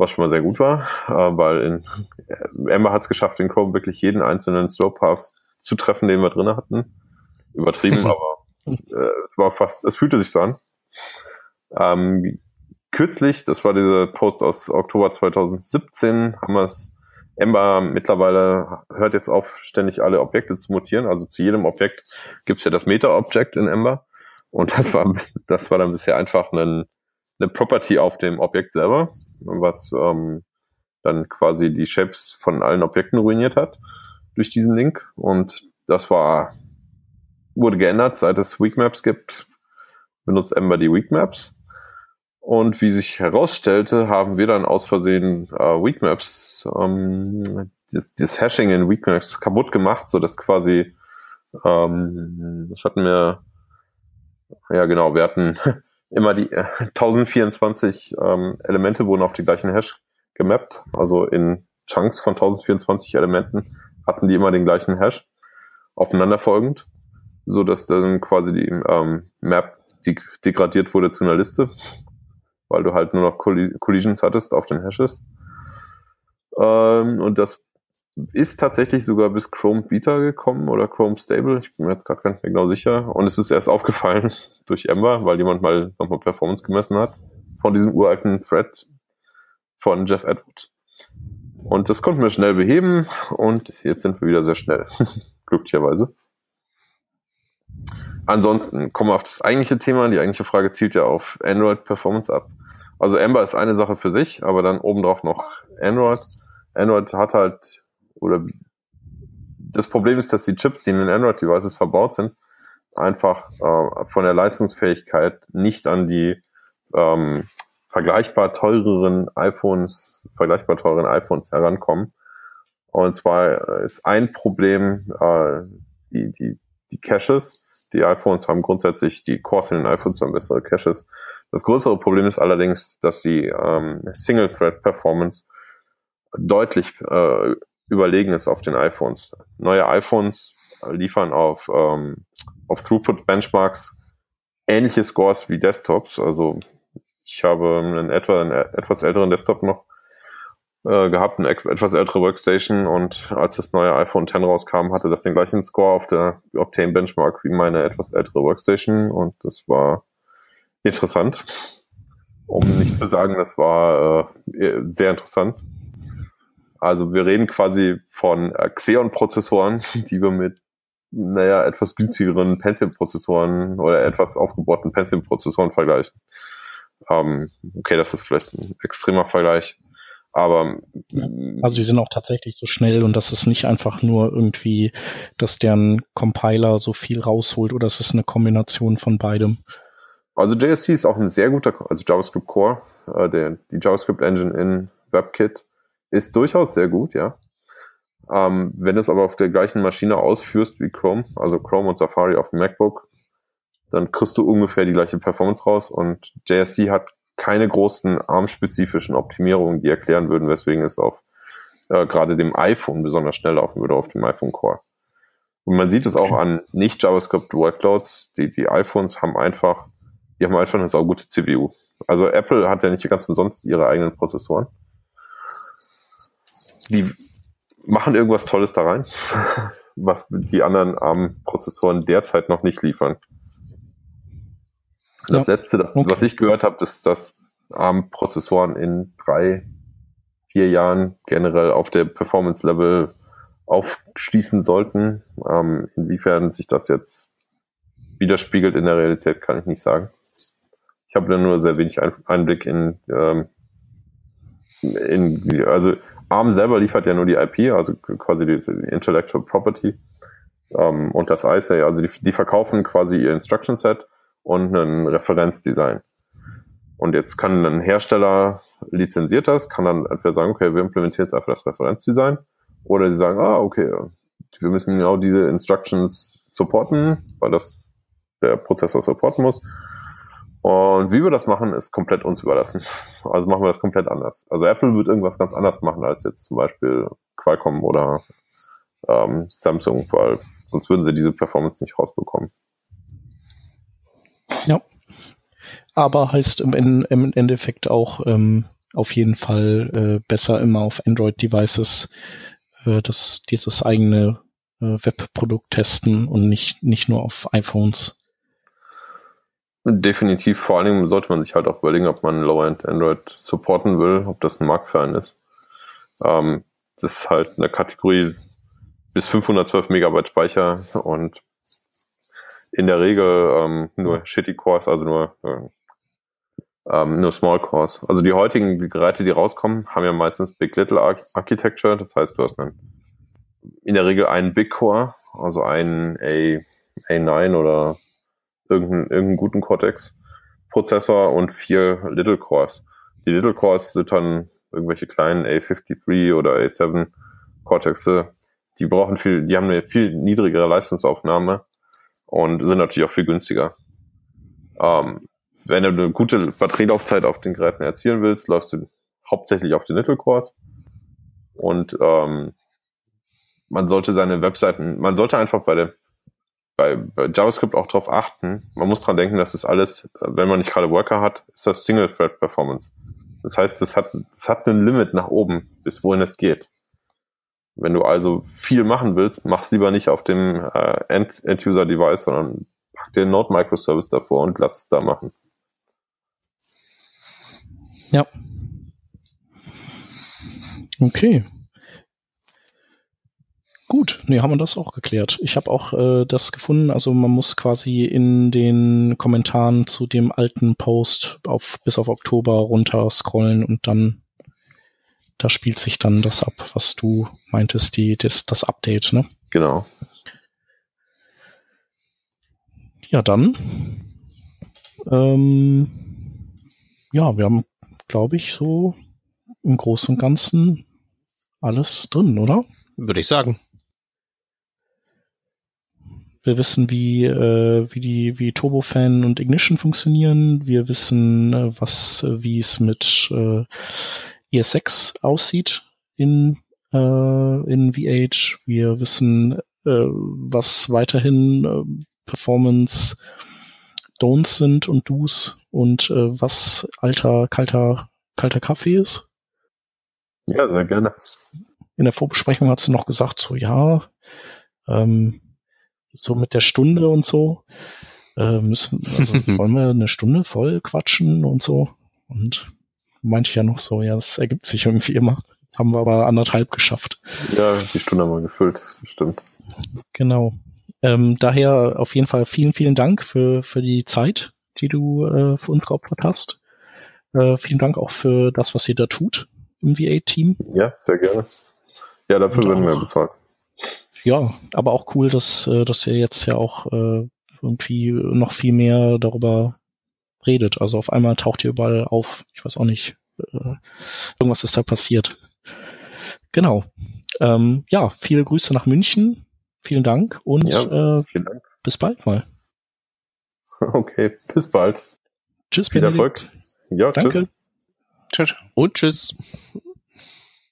was schon mal sehr gut war, äh, weil in, äh, Ember hat es geschafft, in Chrome wirklich jeden einzelnen Slowpath zu treffen, den wir drin hatten. Übertrieben, aber äh, es war fast, es fühlte sich so an. Ähm, kürzlich, das war dieser Post aus Oktober 2017, haben wir es Ember mittlerweile hört jetzt auf, ständig alle Objekte zu mutieren. Also zu jedem Objekt gibt es ja das Meta-Object in Ember. Und das war, das war dann bisher einfach ein eine Property auf dem Objekt selber, was ähm, dann quasi die Shapes von allen Objekten ruiniert hat durch diesen Link. Und das war, wurde geändert, seit es Weakmaps gibt, benutzt Ember die Weakmaps. Und wie sich herausstellte, haben wir dann aus Versehen äh, Weakmaps, ähm, das, das Hashing in Weakmaps kaputt gemacht, so dass quasi, ähm, das hatten wir, ja genau, wir hatten immer die äh, 1024 ähm, Elemente wurden auf die gleichen Hash gemappt. Also in Chunks von 1024 Elementen hatten die immer den gleichen Hash aufeinanderfolgend, so dass dann quasi die ähm, Map degradiert wurde zu einer Liste. weil du halt nur noch Collisions hattest auf den Hashes. Ähm, und das ist tatsächlich sogar bis Chrome Beta gekommen oder Chrome Stable. Ich bin mir jetzt gerade gar nicht mehr genau sicher. Und es ist erst aufgefallen durch Ember, weil jemand mal nochmal Performance gemessen hat von diesem uralten Thread von Jeff Edward. Und das konnten wir schnell beheben und jetzt sind wir wieder sehr schnell. Glücklicherweise. Ansonsten kommen wir auf das eigentliche Thema. Die eigentliche Frage zielt ja auf Android Performance ab. Also Ember ist eine Sache für sich, aber dann obendrauf noch Android. Android hat halt, oder das Problem ist, dass die Chips, die in den Android-Devices verbaut sind, einfach äh, von der Leistungsfähigkeit nicht an die ähm, vergleichbar teureren iPhones, vergleichbar teuren iPhones herankommen. Und zwar ist ein Problem äh, die, die, die Caches. Die iPhones haben grundsätzlich, die Cores in den iPhones haben bessere Caches. Das größere Problem ist allerdings, dass die ähm, Single-Thread-Performance deutlich äh, überlegen ist auf den iPhones. Neue iPhones liefern auf, ähm, auf Throughput-Benchmarks ähnliche Scores wie Desktops. Also ich habe einen, etwa, einen etwas älteren Desktop noch äh, gehabt, eine etwas ältere Workstation und als das neue iPhone X rauskam, hatte das den gleichen Score auf der Octane Benchmark wie meine etwas ältere Workstation und das war interessant. Um nicht zu sagen, das war äh, sehr interessant. Also wir reden quasi von äh, Xeon-Prozessoren, die wir mit naja, etwas günstigeren Pentium-Prozessoren oder etwas aufgebauten Pentium-Prozessoren vergleichen. Ähm, okay, das ist vielleicht ein extremer Vergleich. Aber ja. also sie sind auch tatsächlich so schnell und das ist nicht einfach nur irgendwie, dass deren Compiler so viel rausholt oder es ist eine Kombination von beidem. Also JSC ist auch ein sehr guter, also JavaScript Core, äh, der, die JavaScript Engine in WebKit ist durchaus sehr gut, ja. Ähm, wenn du es aber auf der gleichen Maschine ausführst wie Chrome, also Chrome und Safari auf dem MacBook, dann kriegst du ungefähr die gleiche Performance raus und JSC hat keine großen ARM-spezifischen Optimierungen, die erklären würden, weswegen es auf äh, gerade dem iPhone besonders schnell laufen würde, auf dem iPhone Core. Und man sieht es auch an nicht JavaScript Workloads. Die, die iPhones haben einfach, die haben einfach eine saugute CPU. Also Apple hat ja nicht ganz umsonst ihre eigenen Prozessoren. Die machen irgendwas Tolles da rein, was die anderen ARM-Prozessoren derzeit noch nicht liefern. Das ja. letzte, das, okay. was ich gehört habe, ist, dass ARM-Prozessoren in drei, vier Jahren generell auf der Performance-Level aufschließen sollten. Ähm, inwiefern sich das jetzt widerspiegelt in der Realität, kann ich nicht sagen. Ich habe da nur sehr wenig Einblick in, ähm, in also ARM selber liefert ja nur die IP, also quasi die, die Intellectual Property ähm, und das ISA, also die, die verkaufen quasi ihr Instruction Set und ein Referenzdesign. Und jetzt kann ein Hersteller lizenziert das, kann dann entweder sagen, okay, wir implementieren jetzt einfach das Referenzdesign, oder sie sagen, ah, okay, wir müssen genau diese Instructions supporten, weil das der Prozessor supporten muss. Und wie wir das machen, ist komplett uns überlassen. Also machen wir das komplett anders. Also Apple wird irgendwas ganz anders machen als jetzt zum Beispiel Qualcomm oder ähm, Samsung, weil sonst würden sie diese Performance nicht rausbekommen. Ja. Aber heißt im, im Endeffekt auch ähm, auf jeden Fall äh, besser immer auf Android-Devices äh, das, die das eigene äh, Webprodukt testen und nicht, nicht nur auf iPhones. Definitiv, vor allen Dingen sollte man sich halt auch überlegen, ob man Low-End Android supporten will, ob das ein Markt für einen ist. Ähm, das ist halt eine Kategorie bis 512 Megabyte Speicher und in der Regel ähm, nur Shitty Cores, also nur, äh, ähm, nur Small Cores. Also die heutigen Geräte, die rauskommen, haben ja meistens Big Little Architecture. Das heißt, du hast dann in der Regel einen Big Core, also einen A, A9 oder irgendeinen, irgendeinen guten Cortex Prozessor und vier Little Cores. Die Little Cores sind dann irgendwelche kleinen A53 oder A7 Cortexe. Die brauchen viel, die haben eine viel niedrigere Leistungsaufnahme und sind natürlich auch viel günstiger. Ähm, wenn du eine gute Batterielaufzeit auf den Geräten erzielen willst, läufst du hauptsächlich auf den Little Cores und ähm, man sollte seine Webseiten, man sollte einfach bei der bei, bei JavaScript auch darauf achten. Man muss dran denken, dass das alles, wenn man nicht gerade Worker hat, ist das Single-Thread-Performance. Das heißt, das hat, das hat ein Limit nach oben, bis wohin es geht. Wenn du also viel machen willst, mach's lieber nicht auf dem äh, End-User-Device, sondern pack einen Node-Microservice davor und lass es da machen. Ja. Okay. Gut, nee, haben wir das auch geklärt. Ich habe auch äh, das gefunden, also man muss quasi in den Kommentaren zu dem alten Post auf bis auf Oktober runter scrollen und dann da spielt sich dann das ab, was du meintest, die, das, das Update, ne? Genau. Ja, dann. Ähm, ja, wir haben, glaube ich, so im Großen und Ganzen alles drin, oder? Würde ich sagen. Wir wissen, wie, äh, wie die, wie Turbofan und Ignition funktionieren. Wir wissen, äh, was, äh, wie es mit äh, ES6 aussieht in, äh, in V8. Wir wissen, äh, was weiterhin äh, Performance Don'ts sind und Do's und äh, was alter, kalter, kalter Kaffee ist. Ja, sehr gerne. In der Vorbesprechung hat sie noch gesagt, so ja, ähm, so mit der Stunde und so. Äh, müssen, also wollen wir eine Stunde voll quatschen und so. Und meinte ich ja noch so, ja, das ergibt sich irgendwie immer. Haben wir aber anderthalb geschafft. Ja, die Stunde haben wir gefüllt, das stimmt. Genau. Ähm, daher auf jeden Fall vielen, vielen Dank für, für die Zeit, die du äh, für uns geopfert hast. Äh, vielen Dank auch für das, was ihr da tut im V8-Team. Ja, sehr gerne. Ja, dafür werden wir bezahlt. Ja, aber auch cool, dass, äh, dass ihr jetzt ja auch äh, irgendwie noch viel mehr darüber redet. Also auf einmal taucht ihr überall auf. Ich weiß auch nicht. Äh, irgendwas ist da passiert. Genau. Ähm, ja, viele Grüße nach München. Vielen Dank und Ja, äh, vielen Dank. bis bald mal. Okay, bis bald. Tschüss, Viel Benedikt. Erfolg. Ja, Danke. tschüss. Ciao. Und tschüss.